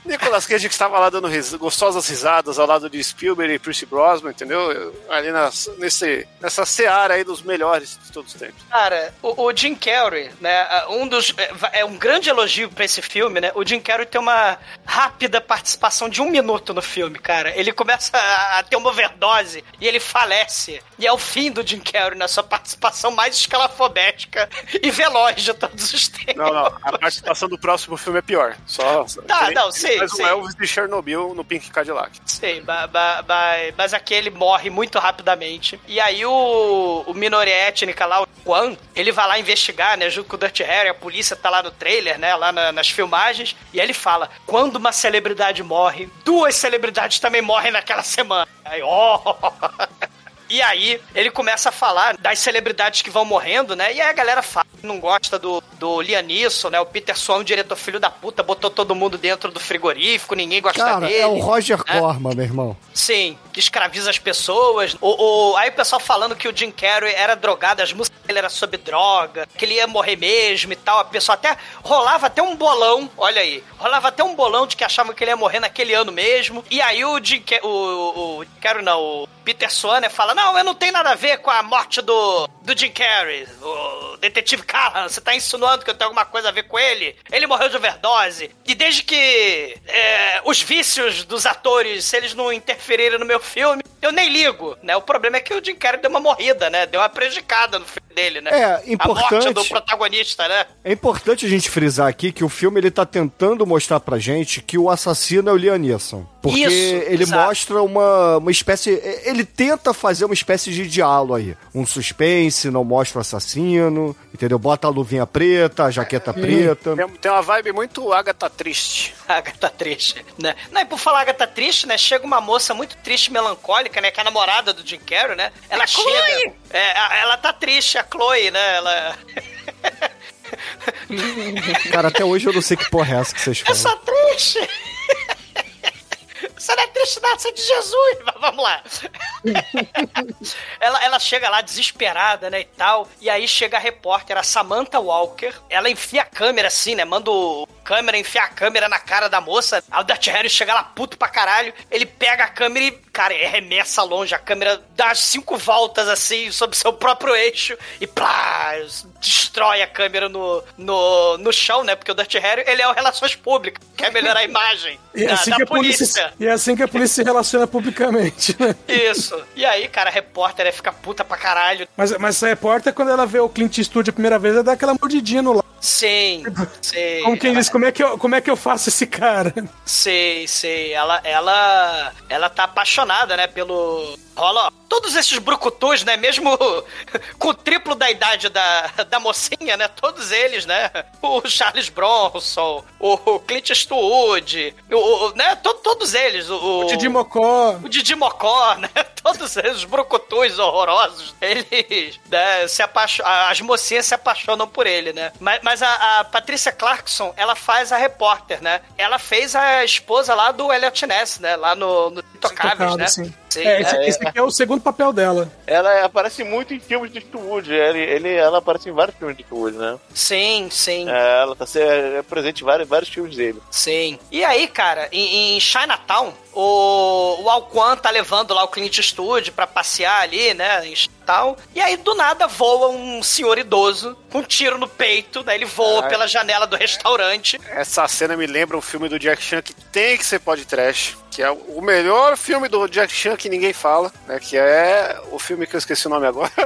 Nicolas Cage que estava lá dando ris- gostosas risadas ao lado de Spielberg e Pierce Brosnan, entendeu? Ali nas, nesse, nessa seara aí dos melhores de todos os tempos. Cara, o, o Jim Carrey, né, um dos é, é um grande elogio pra esse filme, né? O Jim Carrey tem uma rápida participação de um minuto no filme, cara. Ele começa a, a ter uma overdose e ele falece. E é o fim do Jim Carrey na sua participação mais escalafobética e veloz de todos os tempos. Não, não, a participação do próximo filme é pior. Só. Tá, não, ele sim, faz o Elvis de Chernobyl no Pink Cadillac. Sim, ba- ba- ba- mas aqui ele morre muito rapidamente. E aí o, o minoria étnica lá, o Juan, ele vai lá investigar, né, junto com o Dirty Harry, a polícia tá lá no trailer, né, lá na- nas filmagens, e aí ele fala, quando uma celebridade morre, duas celebridades também morrem naquela semana. Aí, ó... [laughs] E aí, ele começa a falar das celebridades que vão morrendo, né? E aí a galera fala que não gosta do, do Liam Neeson, né? O Peter Swan, o diretor filho da puta, botou todo mundo dentro do frigorífico, ninguém gosta Cara, dele. é o Roger né? Corman, meu irmão. Sim, que escraviza as pessoas. O, o- aí o pessoal falando que o Jim Carrey era drogado, as músicas dele eram sobre droga, que ele ia morrer mesmo e tal. A pessoa até rolava até um bolão, olha aí, rolava até um bolão de que achavam que ele ia morrer naquele ano mesmo. E aí o Jim o, o Carrey não, o Peter Swan né, fala: Não, eu não tenho nada a ver com a morte do, do Jim Carrey, o detetive Callahan. Você tá insinuando que eu tenho alguma coisa a ver com ele? Ele morreu de overdose. E desde que é, os vícios dos atores, se eles não interferirem no meu filme, eu nem ligo, né? O problema é que o Jim Carrey deu uma morrida, né? Deu uma prejudicada no filme dele, né? É, A morte importante- do protagonista, né? É importante a gente frisar aqui que o filme ele tá tentando mostrar pra gente que o assassino é o Liam Neeson. Porque Isso, ele exato. mostra uma, uma espécie. Ele tenta fazer uma espécie de diálogo aí. Um suspense, não mostra o assassino, entendeu? Bota a luvinha preta, a jaqueta preta. Tem, tem uma vibe muito Agatha triste. [laughs] Agatha triste, né? Não, e por falar Agatha triste, né? Chega uma moça muito triste, melancólica, né? Que é a namorada do Jim Carrey, né? Ela chega... É, a- ela tá triste, a Chloe, né? Ela... Cara, até hoje eu não sei que porra é essa que vocês [laughs] Eu falam. sou triste! Você não é triste você é de Jesus! Mas [laughs] vamos lá. [laughs] ela, ela chega lá desesperada, né, e tal. E aí chega a repórter, a Samantha Walker. Ela enfia a câmera assim, né? Manda o câmera enfiar a câmera na cara da moça. Aí o Dutch Harry chega lá puto pra caralho. Ele pega a câmera e, cara, arremessa longe. A câmera dá cinco voltas assim sobre seu próprio eixo e plá, destrói a câmera no, no, no chão, né? Porque o Dutch Harry, ele é o Relações Públicas, quer melhorar a imagem [laughs] E é, da, assim da que a polícia, polícia. e é assim que a polícia se relaciona publicamente, né? [laughs] Isso. E aí, cara, a repórter é fica puta pra caralho. Mas, mas essa repórter, quando ela vê o Clint Eastwood a primeira vez, ela dá aquela mordidinha no lado. Sim, sei. Como quem ela, diz, como é, que eu, como é que eu faço esse cara? [laughs] Sei, sei. Ela, ela, ela tá apaixonada, né, pelo... Rola todos esses brucutus, né, mesmo [laughs] com o triplo da idade da, da mocinha, né, todos eles, né, o Charles Bronson, o Clint Eastwood, o, o- né, to, todos eles, o... O Didi Mocó. O Didi Mocó, [laughs] né? Todos eles, os brucutus horrorosos, eles né, se apaixonam, as mocinhas se apaixonam por ele, né? Mas, mas mas a, a Patrícia Clarkson, ela faz a repórter, né? Ela fez a esposa lá do Elliot Ness, né? Lá no, no Intocáveis, né? sim. Sim, É, esse, é. esse aqui é o segundo papel dela. Ela aparece muito em filmes de Eastwood. Ele, ele, ela aparece em vários filmes de Eastwood, né? sim, sim. É, ela tá se- é presente em vários, vários filmes dele. Sim. E aí, cara, em, em Chinatown, o, o Alquan tá levando lá o Clint Eastwood pra passear ali, né, em Chinatown. E aí, do nada, voa um senhor idoso com um tiro no peito, né? Ele voa Ai. pela janela do restaurante. Essa cena me lembra um filme do Jack Chan que tem que ser podcast, que é o melhor filme do Jack Chan que ninguém fala, né? Que é o filme que eu esqueci o nome agora. [laughs]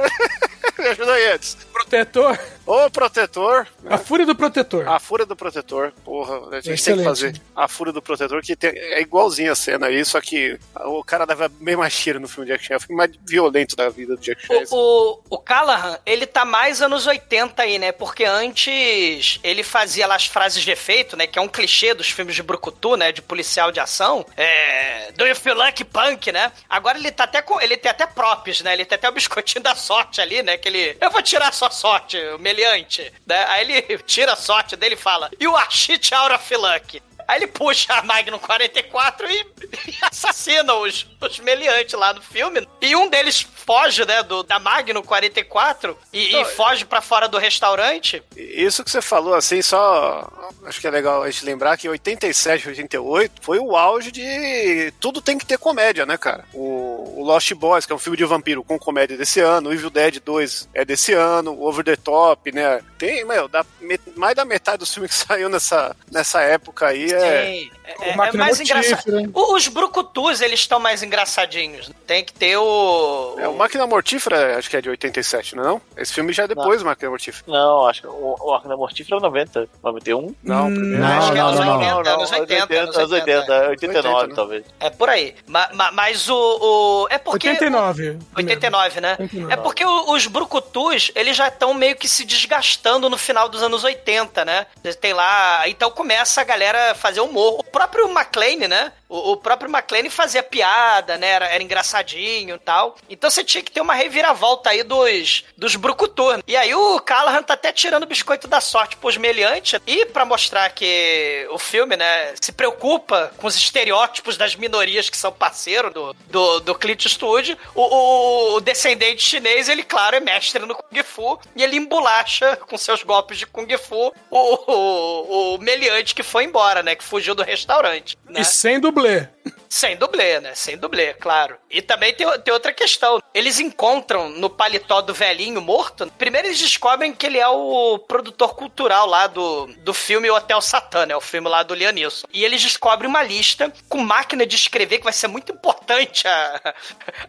Me ajuda aí, Edson. Protetor. O Protetor. né? A Fúria do Protetor. A Fúria do Protetor. Porra, a gente tem que Excelente. fazer a Fúria do Protetor, que tem- é igualzinha a cena aí, só que o cara dava bem mais tiro no filme do Jack Chan. É o filme mais violento da vida do Jack Chan. O, o, o Callahan, ele tá mais anos 80 aí, né? Porque antes ele fazia lá as frases de efeito, né? Que é um clichê dos filmes de Brucutu, né? De policial de ação. É. Do you feel like punk, né? Agora ele tá até com. Ele tem até props, né? Ele tem até o biscoitinho da sorte ali, né? Que ele. Eu vou tirar a sua sorte, o meliante. Né? Aí ele [laughs] tira a sorte dele e fala: You are shit out of luck. Aí ele puxa a Magnum 44 e, e assassina os, os meliantes lá no filme. E um deles foge, né, do, da Magnum 44 e, e foge pra fora do restaurante. Isso que você falou, assim, só. Acho que é legal a gente lembrar que 87, 88 foi o auge de. Tudo tem que ter comédia, né, cara? O, o Lost Boys, que é um filme de vampiro com comédia desse ano, o Evil Dead 2 é desse ano, o Over the Top, né? Tem, meu, da, met- mais da metade dos filmes que [laughs] saiu nessa, nessa época aí é. Sim, é, é- é Máquina mais Mortífera. engraçado. O- Os brucutus, eles estão mais engraçadinhos. Tem que ter o... É, o Máquina Mortífera, acho que é de 87, não é não? Esse filme já é depois do Máquina Mortífera. Não, acho que o, da Mortífera é 90, 91. Não, Hum, primeiro. não, acho que é anos não, 80, não, anos 80, anos anos 80, 80. 89 80, né? talvez. É por aí. Ma- ma- mas o, o... É porque... 89. 89, né? 89. É porque os brucutus, eles já estão meio que se desgastando no final dos anos 80, né? Tem lá... Então começa a galera fazer humor. O próprio McLean, né? O, o próprio McLean fazia piada, né? Era, era engraçadinho e tal. Então você tinha que ter uma reviravolta aí dos, dos brucutus. E aí o Callahan tá até tirando o biscoito da sorte pros meliantes. E pra mostrar que o filme, né, se preocupa com os estereótipos das minorias que são parceiro do, do, do Clint Eastwood, o, o- descendente chinês, ele, claro, é mestre no Kung Fu. E ele embolacha com seus golpes de Kung Fu o, o, o meliante que foi embora, né? Que fugiu do restaurante. Né? E sem dublê. Sem dublê, né? Sem dublê, claro. E também tem, tem outra questão. Eles encontram no paletó do velhinho morto. Primeiro eles descobrem que ele é o produtor cultural lá do, do filme Hotel Satã, né? O filme lá do Lianisson. E eles descobrem uma lista com máquina de escrever, que vai ser muito importante a,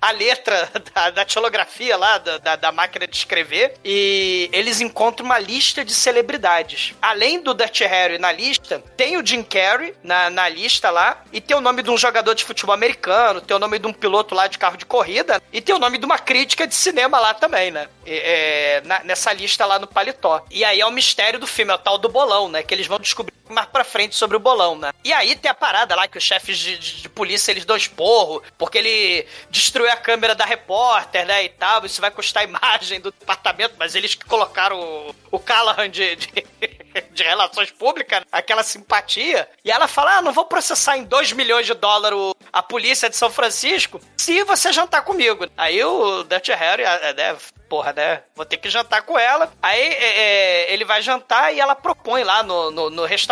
a letra da, da tilografia lá, da, da, da máquina de escrever. E eles encontram uma lista de celebridades. Além do Dutch Harry na lista, tem o Jim Carrey na, na lista lá. E tem o nome de um jogador de futebol americano, tem o nome de um piloto lá de carro de corrida. E tem o nome de uma crítica de cinema lá também, né? E, é, na- nessa lista lá no paletó. E aí é o mistério do filme, é o tal do bolão, né? Que eles vão descobrir mais pra frente sobre o bolão, né? E aí tem a parada lá que os chefes de, de- de polícia eles dão esporro, porque ele destruiu a câmera da repórter, né? E tal. Isso vai custar a imagem do departamento, mas eles que colocaram o, o Callahan de, de, [laughs] de relações públicas, aquela simpatia. E ela fala: Ah, não vou processar em 2 milhões de dólares a polícia de São Francisco se você jantar comigo. Aí o Dutch Harry, né? Porra, né? Vou ter que jantar com ela. Aí é, é, ele vai jantar e ela propõe lá no, no, no restaurante,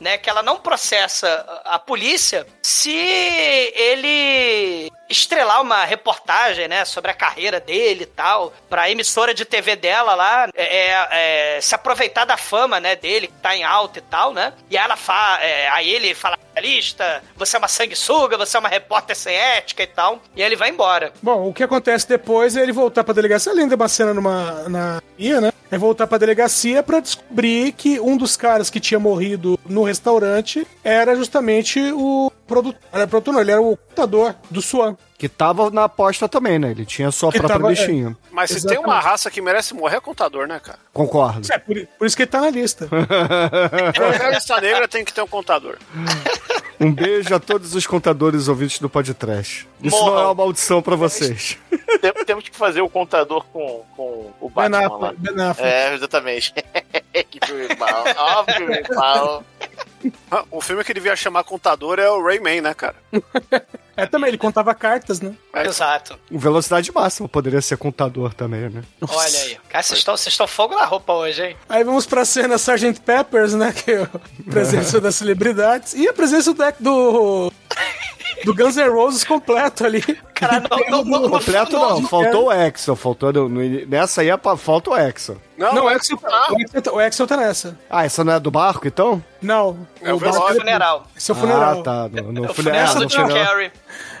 né, que ela não processa a polícia se ele estrelar uma reportagem, né, sobre a carreira dele e tal, pra emissora de TV dela lá, é, é, é, se aproveitar da fama, né, dele, que tá em alta e tal, né, e ela fala, é, aí ele fala, lista, você é uma sanguessuga, você é uma repórter sem ética e tal, e aí ele vai embora. Bom, o que acontece depois é ele voltar pra delegacia, além de uma cena numa, na ia, né? É voltar pra delegacia pra descobrir que um dos caras que tinha morrido no restaurante era justamente o produtor. Era produtor, não, ele era o computador do Swan. Que tava na aposta também, né? Ele tinha sua Que própria tava- é. Mas se Exatamente. tem uma raça que merece morrer, é contador, né, cara? Concordo. É, por, por isso que ele tá na lista. [laughs] Qualquer lista negra tem que ter um contador. [laughs] Um beijo a todos os contadores ouvintes do podcast. Isso não é uma maldição pra vocês. [laughs] Tem- Temos que fazer o contador com, com o Batman Ben lá. Affleck, Ben Affleck. É, exatamente. que filme Pica-Pau. Ó, Pica-Pau. Ah, O filme que devia chamar contador é o Rayman, né, cara? É também, ele contava cartas, né? Exato. O Velocidade Máxima poderia ser contador também, né? Olha aí. Cara, vocês estão, vocês estão fogo na roupa hoje, hein? Aí vamos pra cena Sgt. Peppers, né? Que é a presença [laughs] das celebridades. E a presença do, do, do Guns N' Roses completo ali. Cara, não, não, não, não, Completo não, faltou o Exo. Faltou no, no- nessa aí é pra, falta o Exo. Não, Não, o é Axel, tá- o, Axel, tá- o Axel tá nessa. Ah, essa não é do barco, então? Não. É o barco velório. funeral. Esse é o funeral. Ah, tá. No, no O funeral, funeral do Jim Carrey.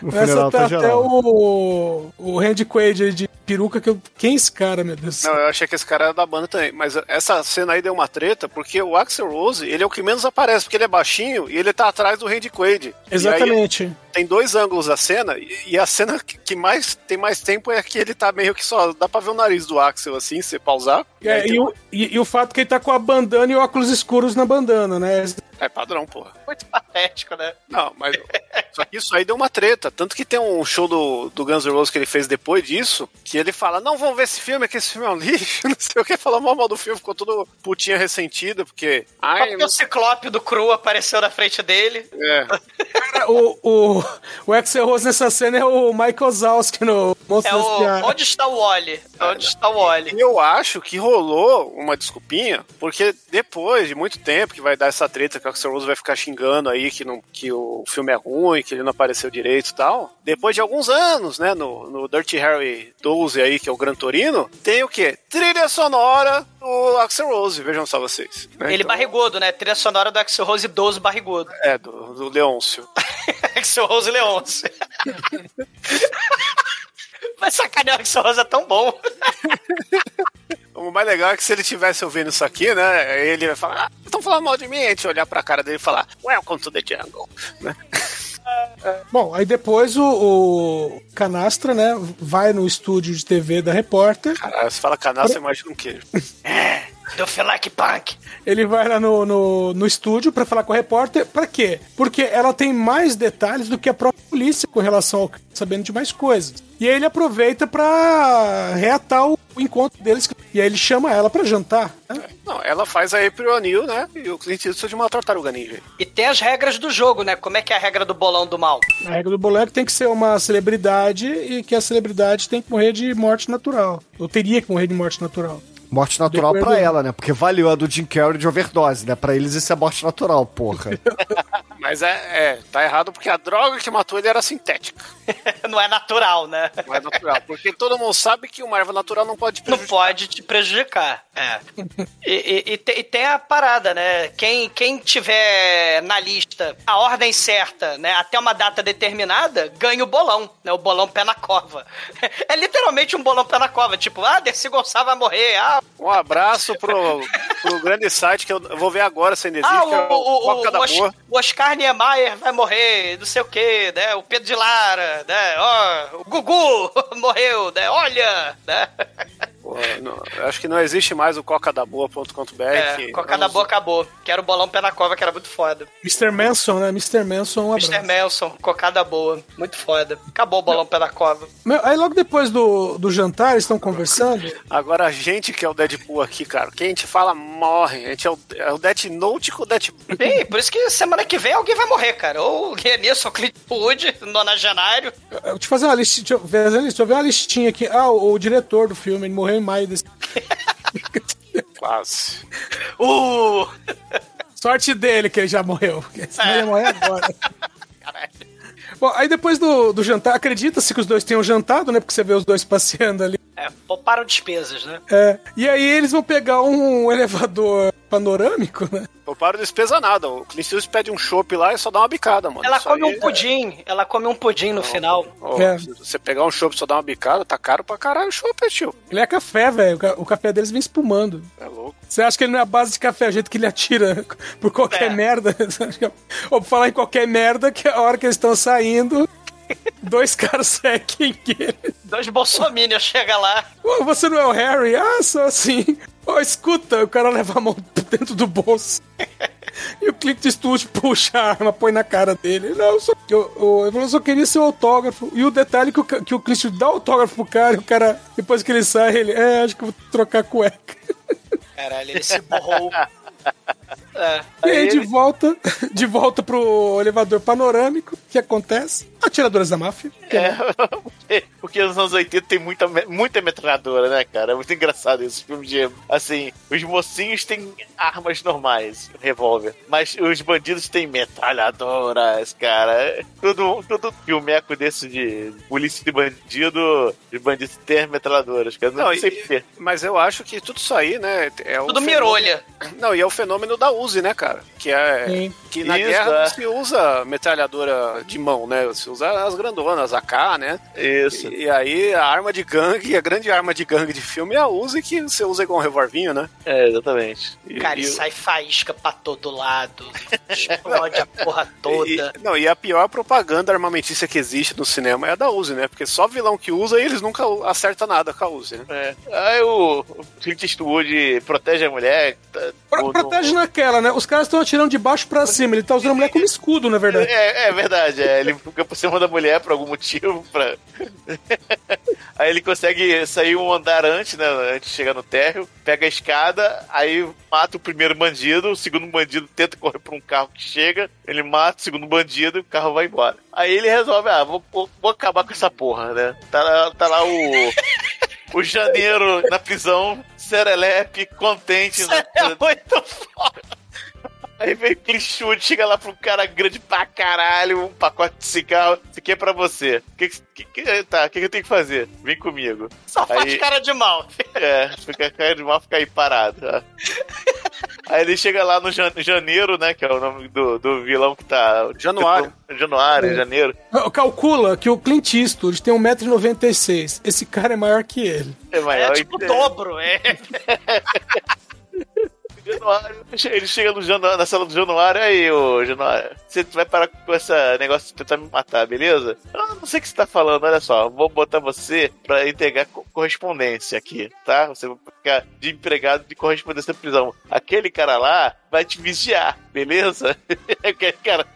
No funeral tá tá até o, o Randy Quaid aí de peruca. Que eu, quem é esse cara, meu Deus? Não, eu achei que esse cara era da banda também. Mas essa cena aí deu uma treta, porque o Axel Rose, ele é o que menos aparece, porque ele é baixinho e ele tá atrás do Randy Quaid. E aí Exatamente. tem dois ângulos da cena, e a cena que que mais tem mais tempo é que ele tá meio que só. Dá pra ver o nariz do Axel assim, se pausar. E É, e, o, e- e o fato que ele tá com a bandana e óculos escuros na bandana, né? É padrão, porra. Muito patético, né? Não, mas. Só que isso aí deu uma treta. Tanto que tem um show do, do Guns N' Roses que ele fez depois disso, que ele fala: Não, vamos ver esse filme, que esse filme é um lixo. [laughs] Não sei o que. Falou mal, mal do filme, ficou tudo putinha ressentida, porque. Só Ai, porque o ciclope do Cru apareceu na frente dele. é. Cara, o, o, o Axel Rose nessa cena é o Michael Zalski no Monstro É o. Onde está o Wally? Onde está o Wally? Eu acho que rolou uma desculpinha, porque depois de muito tempo que vai dar essa treta que o Axel Rose vai ficar xingando aí que, não, que o filme é ruim, que ele não apareceu direito e tal. Depois de alguns anos, né, no, no Dirty Harry 12 aí, que é o Gran Torino, tem o quê? Trilha sonora do Axel Rose, vejam só vocês. né? Ele Então, barrigudo, né? Trilha sonora do Axel Rose 12 barrigudo. É, do, do Leôncio. [laughs] Axel Rose Leonce. Mas [laughs] sacanear o Axel Rose é tão bom. [laughs] O mais legal é que se ele tivesse ouvindo isso aqui, né, ele vai falar, ah, estão falando mal de mim, a gente olhar pra cara dele e falar, Welcome to the jungle. Né? [laughs] Bom, aí depois o, o Canastra, né, vai no estúdio de TV da repórter. Caralho, você fala canastra, imagina um queijo. [laughs] Do feel like punk. Ele vai lá no, no, no estúdio pra falar com a repórter. Pra quê? Porque ela tem mais detalhes do que a própria polícia com relação ao sabendo de mais coisas. E aí ele aproveita pra reatar o, encontro deles. E aí ele chama ela pra jantar. né? Não, ela faz a April O'Neil, né? E o Clint Eastwood de uma tartaruga ninja. E tem as regras do jogo, né? Como é que é a regra do bolão do mal? A regra do boleco tem que ser uma celebridade e que a celebridade tem que morrer de morte natural. Ou teria que morrer de morte natural. Morte natural do- ela, né? Porque valeu a do Jim Carrey de overdose, né? Pra eles isso é morte natural, porra. [laughs] Mas é, é, tá errado porque a droga que matou ele era sintética. [laughs] Não é natural, né? Não é natural. Porque todo mundo sabe que uma erva natural não pode Não prejudicar. pode te prejudicar. É. E, e- e te- e tem a parada, né? Quem, quem tiver na lista a ordem certa, né? Até uma data determinada, ganha o bolão, né? O bolão pé na cova. [laughs] É literalmente um bolão pé na cova. Tipo, ah, Dercy Gonçalves vai morrer. Ah, Um abraço pro, pro grande site que eu vou ver agora se ainda existe, ah é o, o, o, o, o Oscar Niemeyer vai morrer, não sei o que, né? O Pedro de Lara, né? Ó, o Gugu [laughs] morreu, né? Olha, né? [laughs] Pô, não, eu acho que não existe mais o cocadaboa.com.br. É, que Coca da vamos- Boa acabou. Que era o bolão pé na cova, que era muito foda. Mr. Manson, né? Mr. Manson, um abraço. Mr. Melson, cocada boa. Muito foda. Acabou o bolão pé na cova. Meu, aí logo depois do, do jantar, eles estão conversando. Agora a gente que é o Deadpool aqui, cara, quem a gente fala morre. A gente é o, é o Death Note com o Deadpool. Sim, por isso que semana que vem alguém vai morrer, cara. Ou o Renis, ou o Clint Wood, nonagenário. Eu vou te fazer uma listinha. Deixa eu ver, deixa eu ver uma listinha aqui. Ah, o, o diretor do filme, ele morreu em maio desse. [laughs] Quase. Uh! Sorte dele que ele já morreu. Porque senão É. ele ia morrer agora. [laughs] Caralho. Bom, aí depois do, do jantar, acredita-se que os dois tenham jantado, né? Porque você vê os dois passeando ali. É, pouparam despesas, né? É. E aí eles vão pegar um elevador panorâmico, né? Eu paro despesa nada. O Clint Eastwood pede um chopp lá e só dá uma bicada, mano. Ela Isso come aí um pudim. Ela come um pudim no final. Ó, É. se Você pegar um chopp e só dar uma bicada, tá caro pra caralho o chopp, tio. Ele é café, velho. O ca- O café deles vem espumando. É louco. Você acha que ele não é a base de café, o jeito que ele atira [laughs] por qualquer É. merda? [laughs] É- Ou por falar em qualquer merda, que a hora que eles estão saindo, [laughs] dois caras [laughs] seguem ele. Dois bolsominions chegam lá. Ô, você não é o Harry? Ah, sou assim. Ô, escuta, o cara leva a mão [laughs] dentro do bolso. E o Clint Eastwood puxa a arma, põe na cara dele. Não, eu só, eu, eu, eu só queria seu autógrafo. E o detalhe que o, que o Clint dá autógrafo pro cara e o cara, depois que ele sai, ele, é, acho que eu vou trocar a cueca. Caralho, ele se borrou. É. E aí, Aí de ele- volta, [laughs] de volta pro elevador panorâmico, o que acontece? Atiradores da máfia. É, [laughs] porque- porque nos anos 80 tem muita, muita metralhadora, né, cara? É muito engraçado esse filme de. Assim, os mocinhos têm armas normais, revólver. Mas os bandidos têm metralhadoras, cara. Todo, todo filmeco desse de polícia de bandido, de bandidos tem metralhadoras, cara. Não, Não, sei e- porquê. Mas eu acho que tudo isso aí, né? É Tudo fenômeno- mirolha. Não, e é o fenômeno da Uzi, né, cara? Que é. Sim. Que na Isso, guerra é. não se usa metralhadora de mão, né? Se usa as grandonas, AK, né? Isso. E, e aí a arma de gangue, a grande arma de gangue de filme é a Uzi que você usa igual um revolvinho, né? É, exatamente. E- Cara, e e- sai faísca pra todo lado. Explode a [laughs] porra toda. E, não, e a pior propaganda armamentícia que existe no cinema é a da Uzi, né? Porque só vilão que usa e eles nunca acertam nada com a Uzi, né? É. Aí o o Clint Eastwood protege a mulher. tá- Pro- no- protege né? Os caras estão atirando de baixo pra cima. Ele tá usando a mulher como escudo, na verdade. É, é verdade, é, ele fica por cima da mulher por algum motivo. Pra... [laughs] aí ele consegue sair um andar antes, né? Antes de chegar no térreo, pega a escada, aí mata o primeiro bandido, o segundo bandido tenta correr pra um carro que chega, ele mata o segundo bandido e o carro vai embora. Aí ele resolve, ah, vou, vou- acabar com essa porra, né? Tá, lá- tá lá o. O janeiro na prisão, serelepe, contente. né? É muito foda. Aí vem o clichute, chega lá pro cara grande pra caralho, um pacote de cigarro. Isso aqui é pra você. Que, que, que- tá, o que, que eu tenho que fazer? Vem comigo. Só faz Aí- cara de mal. [laughs] É, fica cara de mal ficar aí parado. tá? Aí ele chega lá no Jan- Janeiro, né? Que é o nome do, do vilão que tá. Januário. Januário, Janeiro. Calcula que o Clint Eastwood tem 1,96m. Esse cara é maior que ele. É É maior. tipo e- dobro. É. [laughs] Januário. Ele chega no Janu- na sala do Januário, aí, ô Januário, você vai parar com esse negócio de tentar me matar, beleza? Eu não sei o que você tá falando, olha só, vou botar você pra entregar co- correspondência aqui, tá? Você vai ficar de empregado de correspondência na prisão. Aquele cara lá vai te vigiar, beleza? [laughs] Aquele cara.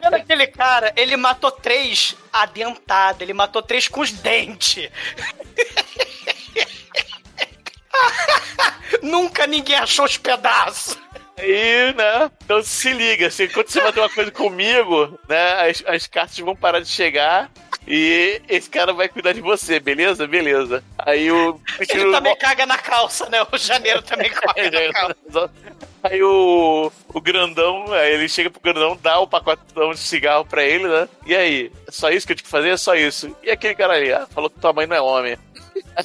Vendo aquele cara, ele matou três adentado, ele matou três com os dentes. [laughs] Nunca ninguém achou os pedaços. Aí, né? Então se liga, se quando você bater uma coisa comigo, né? As, as cartas vão parar de chegar e esse cara vai cuidar de você, beleza? Beleza. Aí o. Ele também caga na calça, né? O janeiro também [laughs] caga na calça. Aí o, o grandão, aí ele chega pro grandão, dá o pacotão de cigarro pra ele, né? E aí, é só isso que eu tinha que fazer? É só isso. E aquele cara ali, ah, falou que tua mãe não é homem.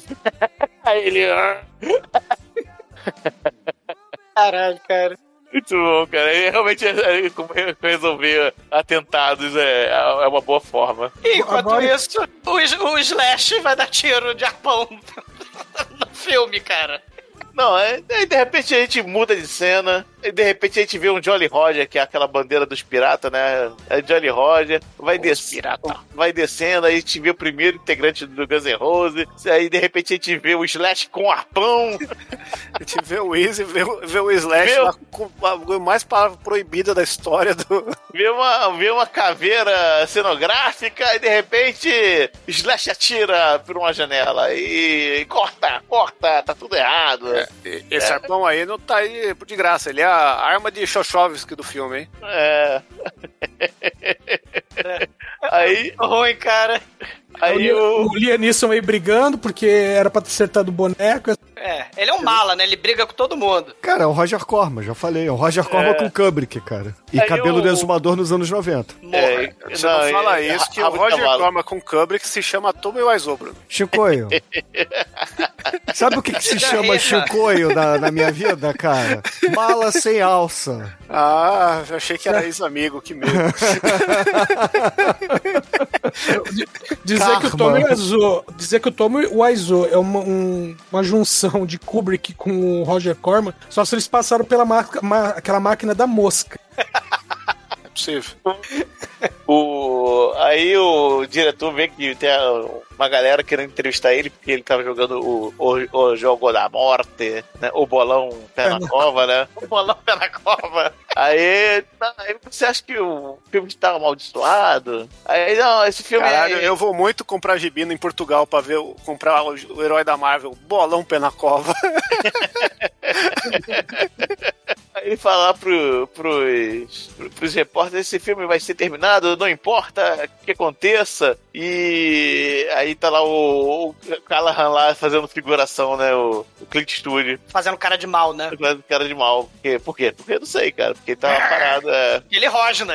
[laughs] aí ele. ah, Caralho, cara. Muito bom, cara. E realmente é, é, resolver atentados é, é uma boa forma. E enquanto Agora- isso, o, o Slash vai dar tiro de arpão [laughs] no filme, cara. Não, é, aí de repente a gente muda de cena, e de repente a gente vê um Jolly Roger, que é aquela bandeira dos piratas, né? É Jolly Roger, vai descendo, vai descendo, aí a gente vê o primeiro integrante do Guns N' Roses, aí de repente a gente vê o Slash com arpão, [laughs] A gente vê o Easy, vê, o- vê o Slash lá com a mais palavra proibida da história do. [laughs] vê uma, vê uma caveira cenográfica, e de repente Slash atira por uma janela, e corta, corta, tá tudo errado. Esse arpão aí não tá aí de graça, ele é a arma de Shoshovsky do filme, hein? É. aí, Ruim, cara. Aí o. O Liam Neeson aí brigando porque era pra ter acertado o boneco. É, ele é um mala, né? Ele briga com todo mundo. Cara, é o Roger Corman, já falei. É o Roger Corman com Kubrick, cara. E Aí cabelo o- desumador nos anos 90. É, Você não, fala é- isso, que o de Roger cavalo. Corman com Kubrick se chama Tommy Wiseau, Chicoio. [laughs] Sabe o que, que se chama chicoio na, na minha vida, cara? Mala sem alça. Ah, achei que era ex-amigo, que medo. [laughs] Dizer que o. Tommy Wiseau, dizer que o Tommy Wiseau é uma, um- uma junção de Kubrick com o Roger Corman, só se eles passaram pela marca, ma- aquela máquina da mosca. É possível. O, aí o diretor vê que tem uma galera querendo entrevistar ele porque ele tava jogando o, o, o jogo da morte, né? O bolão pé na cova, né? O bolão pé na cova. Aí, aí você acha que o filme está amaldiçoado? Aí, não, esse filme Caralho, é. eu vou muito comprar gibi em Portugal pra ver comprar o, o herói da Marvel, bolão pé na cova. [laughs] Aí ele fala lá pro, pros, pros repórteres: esse filme vai ser terminado, não importa o que aconteça. E aí tá lá o, o Callahan lá fazendo figuração, né? O, o Clint Eastwood Fazendo cara de mal, né? fazendo cara de mal. Por quê? Por quê? Porque eu não sei, cara. Porque ele tá [laughs] parado. É... Ele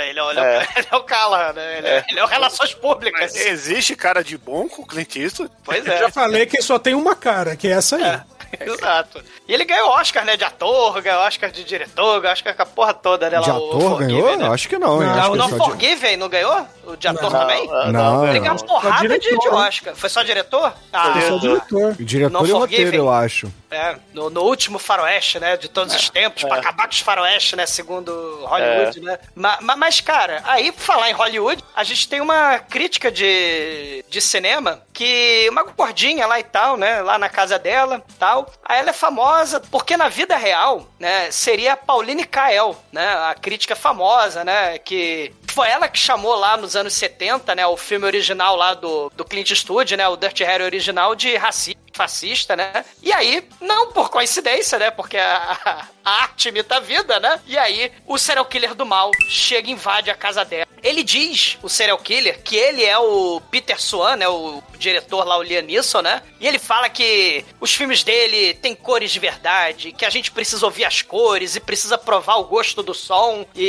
ele, é o- ele, é. É. o- [laughs] ele é o Callahan, né? Ele é, ele é o Relações Públicas. Existe cara de bom com o Clint Eastwood? Pois Já é. falei que só tem uma cara, que é essa aí. É. [laughs] Exato. E ele ganhou Oscar, né? De ator, ganhou Oscar de diretor, ganhou Oscar com a porra toda, né? De lá, o ator Forgiven, ganhou? né? Acho que não, hein? Não, Acho O não só de- Forgiven não ganhou? O de ator também? Não, Não, Ele ganhou uma porrada de, diretor, de né? Oscar. Foi só diretor? Ah, Eu sou o diretor. Diretor Não e roteiro, Forgiven. eu acho. É, no, no último faroeste, né? De todos os tempos, pra acabar com os faroeste, né? Segundo Hollywood, né? Ma- ma- Mas, cara, aí, por falar em Hollywood, a gente tem uma crítica de, de cinema que uma gordinha lá e tal, né? Lá na casa dela tal. Aí ela é famosa porque na vida real, né? Seria a Pauline Kael, né? A crítica famosa, né? Que foi ela que chamou lá nos anos 70, né? O filme original lá do, do Clint Eastwood, né? O Dirty Harry original de racista fascista, né? E aí, não por coincidência, né? Porque a, a arte imita a vida, né? E aí, o serial killer do mal chega e invade a casa dela. Ele diz, o serial killer, que ele é o Peter Swan, né? O diretor lá, o Liam Neeson, né? E ele fala que os filmes dele têm cores de verdade, que a gente precisa ouvir as cores e precisa provar o gosto do som. E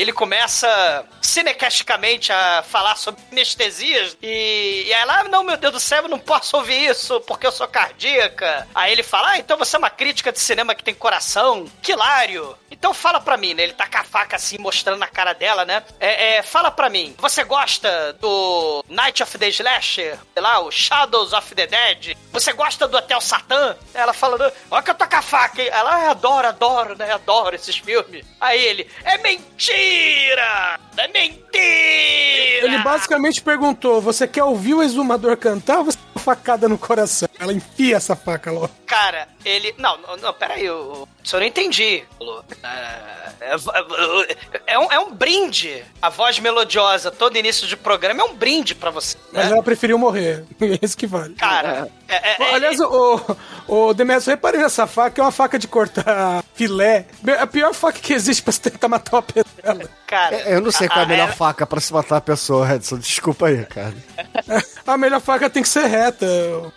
ele começa cinecasticamente a falar sobre anestesias. E, e ela, ah, não, meu Deus do céu, eu não posso ouvir isso porque eu sou cardíaca. Aí ele fala, ah, então você é uma crítica de cinema que tem coração. Que hilário. Então fala pra mim, né? Ele tá com a faca assim, mostrando na cara dela, né? É, é, fala pra mim, você gosta do Night of the Slasher? Sei lá, o Shadows of the Dead? Você gosta do Hotel Satã? Ela fala, olha que eu tô com a faca. hein? Ela, ah, adoro, adoro, né? Adoro esses filmes. Aí ele, é mentira! É mentira! Ele basicamente perguntou: você quer ouvir o exumador cantar ou você quer uma facada no coração? Ela enfia essa faca logo. Cara, ele. Não, não, não peraí, eu. Isso eu não entendi. Lu. É, é, é um, é um brinde. A voz melodiosa, todo início de programa é um brinde pra você. Mas né? ela preferiu morrer. [laughs] É isso que vale. Cara, é, é, é- Aliás, o, o Demetrio, reparei nessa faca, é uma faca de cortar filé. A pior faca que existe pra você tentar matar uma pessoa. cara. É, Eu não sei qual é a a- melhor a- faca pra se matar a pessoa, Edson. Desculpa aí, cara. [laughs] A melhor faca tem que ser reta,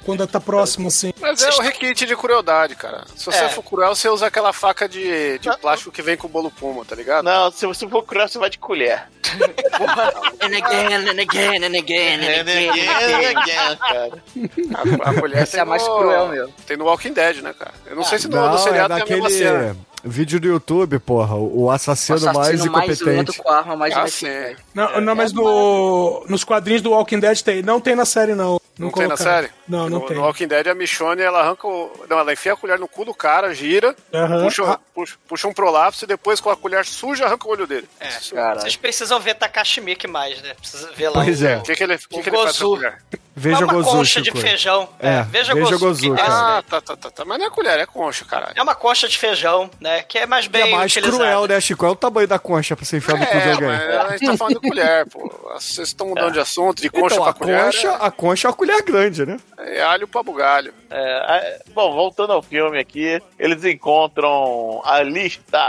quando tá próximo, assim. Mas é o requinte de crueldade, cara. Se você É. for cruel, você usa aquela faca de, de plástico que vem com o bolo puma, tá ligado? Não, se você for cruel, você vai de colher. And again, and again, and again, and É, again. né? Again, cara. A, a mulher Essa tem é a mais no- cruel mesmo. Tem no Walking Dead, né, cara? Eu não sei se no, Não, no é seriado tem a mesma daquele cena. vídeo do YouTube, porra. O O assassino, assassino mais mais incompetente. com a arma mais Ah, ineficaz. sim. Não, não mas no, nos quadrinhos do Walking Dead tem. Não tem na série, não. Não, tem na série? Não, não no, tem. No Walking Dead, a Michonne, ela arranca o... Não, ela enfia a colher no cu do cara, gira, Aham. puxa, Ah. puxa, puxa um prolapso e depois com a colher suja arranca o olho dele. É, Cara, vocês precisam ver Takashi Miike mais, né? Precisa ver lá. Pois o- é. O que, que ele, o que O que ele faz com a colher? Veja é uma Gozu, concha de Chico. feijão. É, veja, veja Gozu. Gozu, que-. Ah, tá, tá, tá, tá. Mas não é colher, é concha, caralho. É uma concha de feijão, né? Que é mais Que bem é mais utilizada. cruel, né, Chico? É o tamanho da concha pra você enfiar no cu de É, alguém. mas a gente tá falando de colher, pô. Vocês estão mudando de assunto, de concha Então, pra a colher. concha, a concha é uma colher grande, né? É, é alho pra bugalho. É, a- bom, voltando ao filme aqui, eles encontram a lista,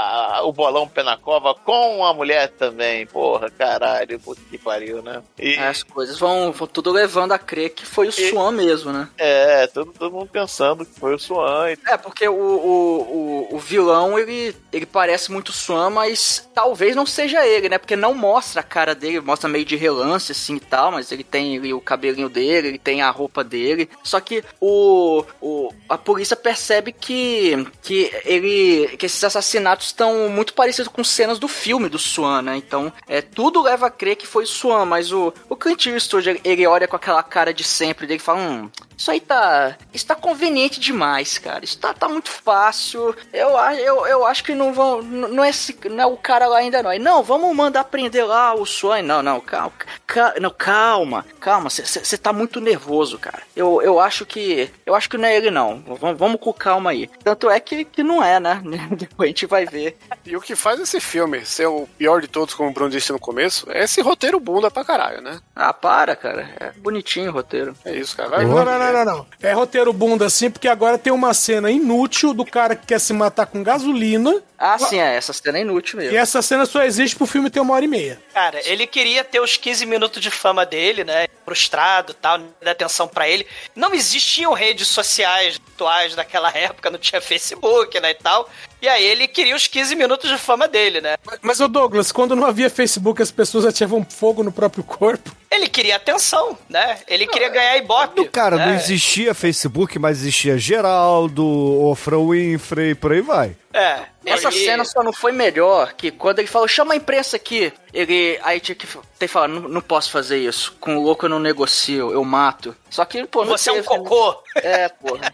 o bolão pé na cova com a mulher também. Porra, caralho, puta que pariu, né? E, as coisas vão, vão tudo levando a crer que foi o Swan mesmo, né? é, todo, todo mundo pensando que foi o Swan. e- É, porque o, o, o, o vilão, ele, ele parece muito Swan, mas talvez não seja ele, né? Porque não mostra a cara dele, mostra meio de relance, assim, e tal, mas ele tem ali o cabelinho dele, ele tem a roupa dele. Só que o, o, a polícia percebe que, que ele que esses assassinatos estão muito parecidos com cenas do filme do Swan, né? Então, é, tudo leva a crer que foi Swan, mas o, o Clint Eastwood, ele- ele olha com aquela cara de sempre dele e fala, hum, isso aí tá. Isso tá conveniente demais, cara. Isso tá, tá muito fácil. Eu, a- eu, eu acho que não vão. Não é, esse, não é o cara lá ainda não. Aí, Não, vamos mandar prender lá o sonho. Não, não, calma. ca- não, calma, calma. Você tá muito nervoso, cara. Eu, eu acho que. Eu acho que não é ele, não. Vamos, vamos com calma aí. Tanto é que, que não é, né? [laughs] Depois a gente vai ver. E o que faz esse filme ser o pior de todos, como o Bruno disse no começo, é esse roteiro bunda pra caralho, né? Ah, para, cara. É bonitinho o roteiro. É isso, cara. Vai, Não, vai- não, não, não, não, não. É roteiro bunda assim, porque agora tem uma cena inútil do cara que quer se matar com gasolina. Ah, sim, é, essa cena é inútil mesmo. E essa cena só existe pro filme ter uma hora e meia. Cara, ele queria ter os 15 minutos de fama dele, né? Frustrado e tal, dar atenção pra ele. Não existiam redes sociais atuais daquela época, não tinha Facebook, né, e tal. E aí ele queria os 15 minutos de fama dele, né? Mas, ô Douglas, quando não havia Facebook, as pessoas ativavam fogo no próprio corpo. Ele queria atenção, né? Ele queria ganhar ibope. Cara, não né? existia Facebook, mas existia Geraldo, Ofra Winfrey, por aí vai. É. Essa ele- cena só não foi melhor que quando ele falou, chama a imprensa aqui. Ele aí tinha que ter falado, não, não posso fazer isso. Com o louco eu não negocio, eu mato. Só que, pô, não Você é um teve- cocô. [laughs] É, porra.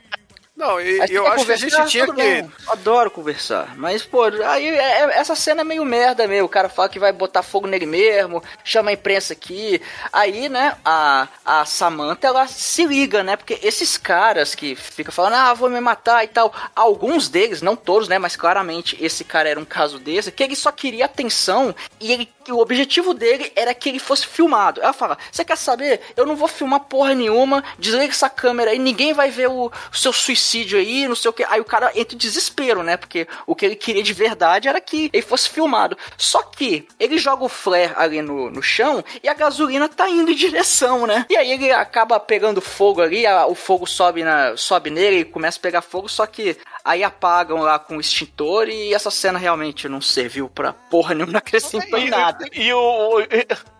Não, e eu acho que a gente tinha tudo que. bem, Adoro conversar. Mas, pô, aí é- é- essa cena é meio merda mesmo. O cara fala que vai botar fogo nele mesmo, chama a imprensa aqui. Aí, né, a, a Samantha, ela se liga, né? Porque esses caras que ficam falando, ah, vou me matar e tal. Alguns deles, não todos, né? Mas claramente esse cara era um caso desse, que ele só queria atenção e ele, o objetivo dele era que ele fosse filmado. Ela fala: Você quer saber? Eu não vou filmar porra nenhuma, desliga essa câmera aí, ninguém vai ver o seu suicídio aí, não sei o que. Aí o cara entra em desespero, né? Porque o que ele queria de verdade era que ele fosse filmado. Só que ele joga o flare ali no, no chão e a gasolina tá indo em direção, né? E aí ele acaba pegando fogo ali, a- o fogo sobe, na, sobe nele e começa a pegar fogo, só que aí apagam lá com o extintor e essa cena realmente não serviu pra porra nenhuma, não acrescentou em E, nada. e o,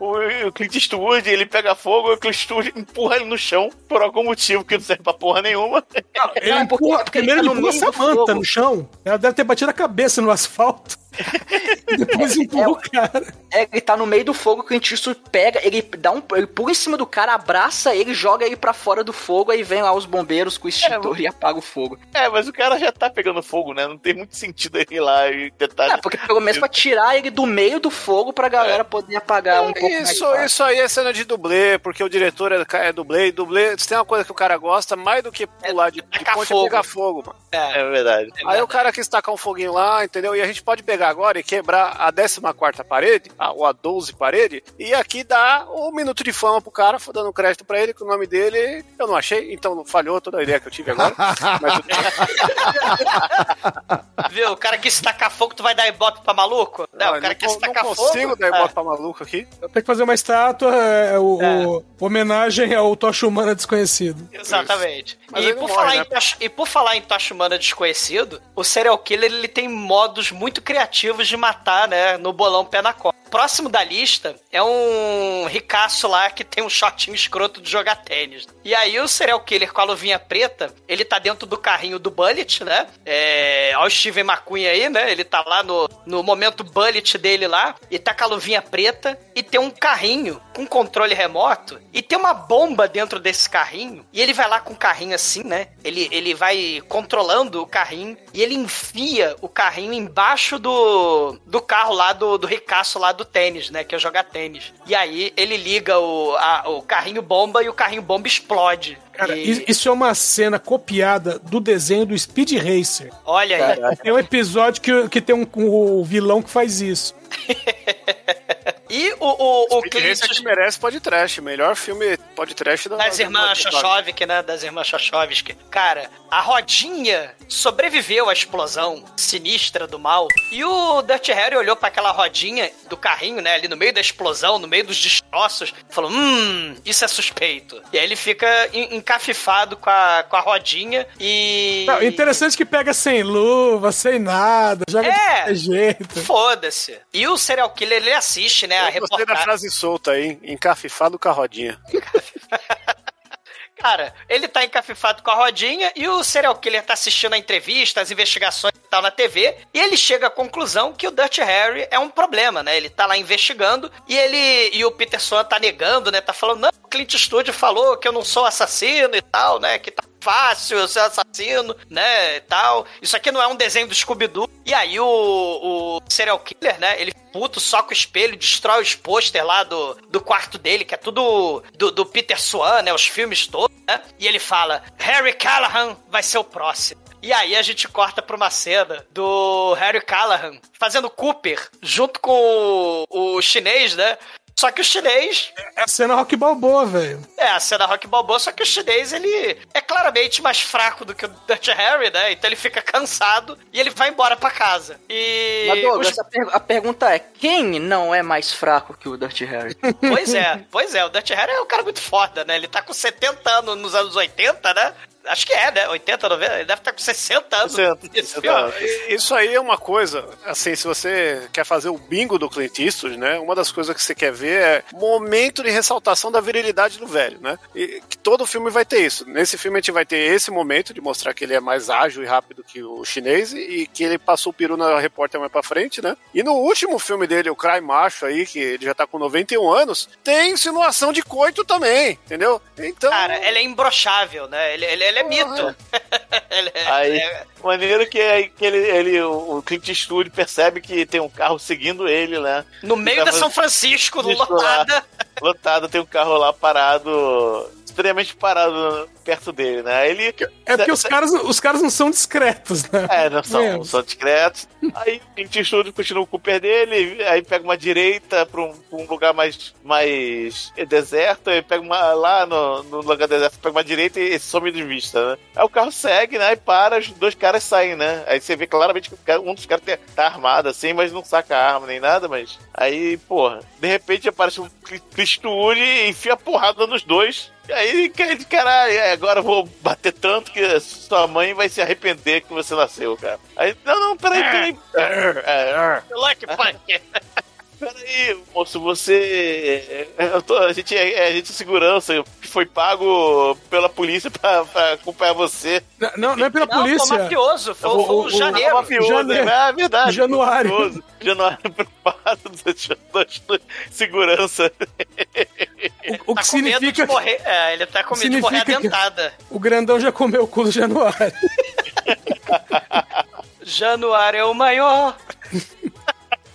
o, o Clint Eastwood, ele pega fogo e o Clint Eastwood empurra ele no chão por algum motivo que não serve pra porra nenhuma. Ele Não, porque- empurra, porque primeiro ele ele tá empurra a meio do Samantha fogo. no chão. Ela deve ter batido a cabeça no asfalto. [laughs] Depois empurra o cara. É, ele tá no meio do fogo, o Clint Eastwood pega, ele dá um. Ele pula em cima do cara, abraça ele, joga ele pra fora do fogo, aí vem lá os bombeiros com o extintor e apaga o fogo. É, mas o cara já tá pegando fogo, né? Não tem muito sentido ele ir lá e tentar. É, porque pelo menos pra tirar ele do meio do fogo pra galera poder apagar um pouco mais. Isso, isso aí é cena de dublê, porque o diretor é, é dublê, e dublê, se tem uma coisa que o cara gosta, mais do que pular de, de ponte fogo. é pegar fogo, mano. É verdade. Aí o cara quis tacar um foguinho lá, entendeu? E a gente pode pegar agora e quebrar a 14 parede, a, ou a 12 parede, e aqui dá um minuto de fama pro cara, dando crédito pra ele, que o nome dele eu não achei, então falhou toda a ideia que eu tive agora. [laughs] Mas. [laughs] Viu? O cara que se tacar fogo, tu vai dar ibope pra maluco? Não, Ah, o cara que não, se não consigo fogo. dar é. ibope pra maluco aqui. Eu tenho que fazer uma estátua, é, o, o- homenagem ao Tocha Humana Desconhecido. Exatamente. E por, morre, falar né? e por falar em Tocha Humana Desconhecido, o serial killer ele tem modos muito criativos de matar, né? No bolão pé na costa. Próximo da lista é um ricaço lá que tem um shortinho escroto de jogar tênis. E aí o serial killer com a luvinha preta, ele tá dentro do carrinho do Bullet, né? É, ó o Steven McQueen aí, né? Ele tá lá no, no momento Bullet dele lá, e tá com a luvinha preta, e tem um carrinho com controle remoto, e tem uma bomba dentro desse carrinho, e ele vai lá com o carrinho assim, né? Ele, ele vai controlando o carrinho, e ele enfia o carrinho embaixo do, do carro lá do, do ricaço lá do tênis, né? Que é jogar tênis. E aí ele liga o, a- o carrinho bomba e o carrinho bomba explode. Cara, E- isso é uma cena copiada do desenho do Speed Racer. olha aí. Tem um episódio que, que tem um, um vilão que faz isso. [laughs] E o, o, o Speed Clint Racer que merece podcast, melhor filme podcast da Das irmãs Shoshovik, né? Das irmãs Shoshovik. Cara, a rodinha sobreviveu à explosão sinistra do mal. E o Dirty Harry olhou pra aquela rodinha do carrinho, né? Ali no meio da explosão, no meio dos destroços. Falou, hum, isso é suspeito. E aí ele fica en- encafifado com a, com a rodinha e... Não, interessante que pega sem luva, sem nada, joga É. de jeito. Foda-se. E o serial killer, ele assiste, né? A Eu gostei da reportagem. frase solta aí, encafifado com a rodinha. Cara, ele tá encafifado com a rodinha e o serial killer tá assistindo a entrevista, as investigações e tal na TV, e ele chega à conclusão que o Dirty Harry é um problema, né? Ele tá lá investigando e ele e o Peterson tá negando, né? Tá falando, não, o Clint Eastwood falou que eu não sou assassino e tal, né? Que tá fácil eu ser assassino, né, e tal. Isso aqui não é um desenho do Scooby-Doo. E aí o, o serial killer, né, ele puto, soca o espelho, destrói os pôster lá do, do quarto dele, que é tudo do, do Peter Swan, né, os filmes todos, né? E ele fala, Harry Callahan vai ser o próximo. E aí a gente corta pra uma cena do Harry Callahan fazendo Cooper junto com o, o chinês, né? Só que o chinês. É a cena rock balboa, velho. É, a cena rock balboa, só que o chinês, ele é claramente mais fraco do que o Dutch Harry, né? Então ele fica cansado e ele vai embora pra casa. E. Mas, Douglas, os- a, per- a pergunta é: quem não é mais fraco que o Dirty Harry? Pois é, pois é, o Dutch Harry é um cara muito foda, né? Ele tá com 70 anos nos anos 80, né? Acho que é, né? 80, 90, ele deve estar com 60 anos 60, nesse 60 filme. anos. Isso aí é uma coisa, assim, se você quer fazer o bingo do Clint Eastwood, né? Uma das coisas que você quer ver é momento de ressaltação da virilidade do velho, né? E que todo filme vai ter isso. Nesse filme a gente vai ter esse momento de mostrar que ele é mais ágil e rápido que o chinês e que ele passou o peru na repórter mais pra frente, né? E no último filme dele, o Cry Macho aí, que ele já tá com 91 anos, tem insinuação de coito também, entendeu? Então... Cara, ele é imbrochável, né? Ele, ele, ele é mito. [laughs] ele é, Aí, ele é- maneiro que, é- que ele, ele, o Clint Eastwood percebe que tem um carro seguindo ele, né? no meio Tava da São Francisco, Francisco lotada. Lotado, tem um carro lá parado, extremamente parado perto dele, né? Ele, É porque os [laughs] caras, os caras não são discretos, né? É, não são, Mesmo. são discretos. Aí o Clint Eastwood continua com o Cooper dele, aí pega uma direita pra um, pra um lugar mais, mais deserto, aí pega uma lá no, no lugar deserto, pega uma direita e, some de vista, né? Aí o carro segue, né? E para, os dois caras saem, né? Aí você vê claramente que um dos caras tá armado assim, mas não saca a arma nem nada, mas. Aí, porra, de repente aparece um Clint Eastwood e enfia a porrada nos dois. E aí, cara, caralho, é, agora eu vou bater tanto que sua mãe vai se arrepender que você nasceu, cara. Aí, não, não, peraí, peraí. É, é, Lucky [laughs] Punk. Peraí, moço, você. é, eu tô- a, gente é, a gente é segurança que foi pago pela polícia pra, pra acompanhar você. Não, não é pela Não, o polícia. mafioso, foi, O- foi o, o- o- janeiro. É mafioso, Janeiro. é verdade. Januário. mafioso. Januário das [laughs] segurança. O, o Tá que com medo significa de morrer. É, ele tá com medo de morrer adentada. o grandão já comeu o cu do Januário. [laughs] Januário é o maior. [laughs]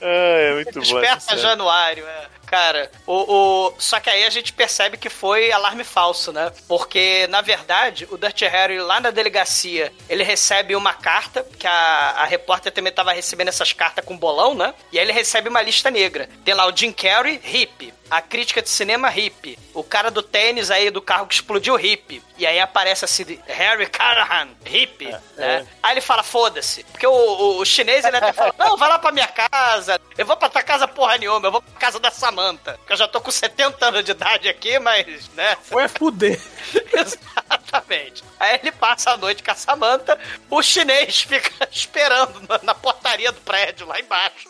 É, é muito [laughs] bom. essa Desperta. Januário, é. Cara, o, o- Só que aí a gente percebe que foi alarme falso, né? Porque, na verdade, o Dirty Harry lá na delegacia, ele recebe uma carta, que a, a repórter também tava recebendo essas cartas com bolão, né? E aí ele recebe uma lista negra. Tem lá o Jim Carrey, hippie. A crítica de cinema, hippie. O cara do tênis aí, do carro que explodiu, hippie. E aí aparece assim, de Harry Callahan, hippie, né? Aí ele fala, foda-se. Porque o, o- o chinês, ele até fala, não, vai lá pra minha casa. Eu vou pra tua casa porra nenhuma, eu vou pra casa da Samantha. Que eu já tô com 70 anos de idade aqui, mas, né? Foi fuder. [laughs] Exatamente. Aí ele passa a noite com a Samantha, o chinês [laughs] fica esperando na, na portaria do prédio lá embaixo.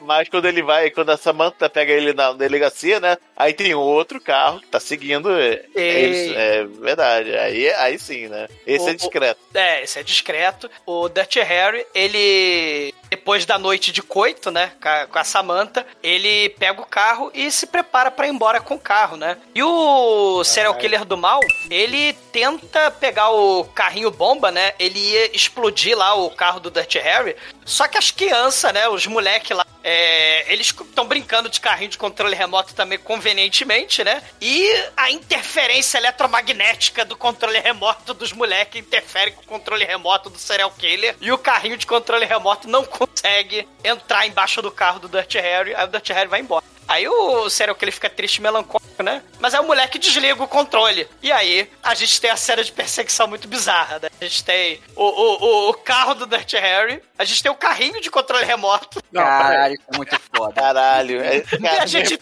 Mas quando ele vai, quando a Samantha pega ele na delegacia, né? Aí tem outro carro que tá seguindo. É, é é verdade. Aí, aí sim, né? Esse O- é discreto. É, esse é discreto. O Dirty Harry, ele. Depois da noite de coito, né? Com a, Samantha, ele pega o carro e se prepara pra ir embora com o carro, né? E o serial killer do mal, ele tenta pegar o carrinho bomba, né? Ele ia explodir lá o carro do Dirty Harry. Só que as crianças, né? Os moleques lá, é, eles estão brincando de carrinho de controle remoto também convenientemente, né? E a interferência eletromagnética do controle remoto dos moleques interfere com o controle remoto do serial killer. E o carrinho de controle remoto não consegue entrar embaixo do carro do Dirty Harry. Aí o Dirty Harry vai embora. Aí o serial killer fica triste e melancólico, né? Mas aí o moleque desliga o controle. E aí a gente tem a cena de perseguição muito bizarra, né? A gente tem o, o, o- o carro do Dirty Harry, a gente tem o carrinho de controle remoto. Caralho, isso é muito foda. Caralho. É, E a gente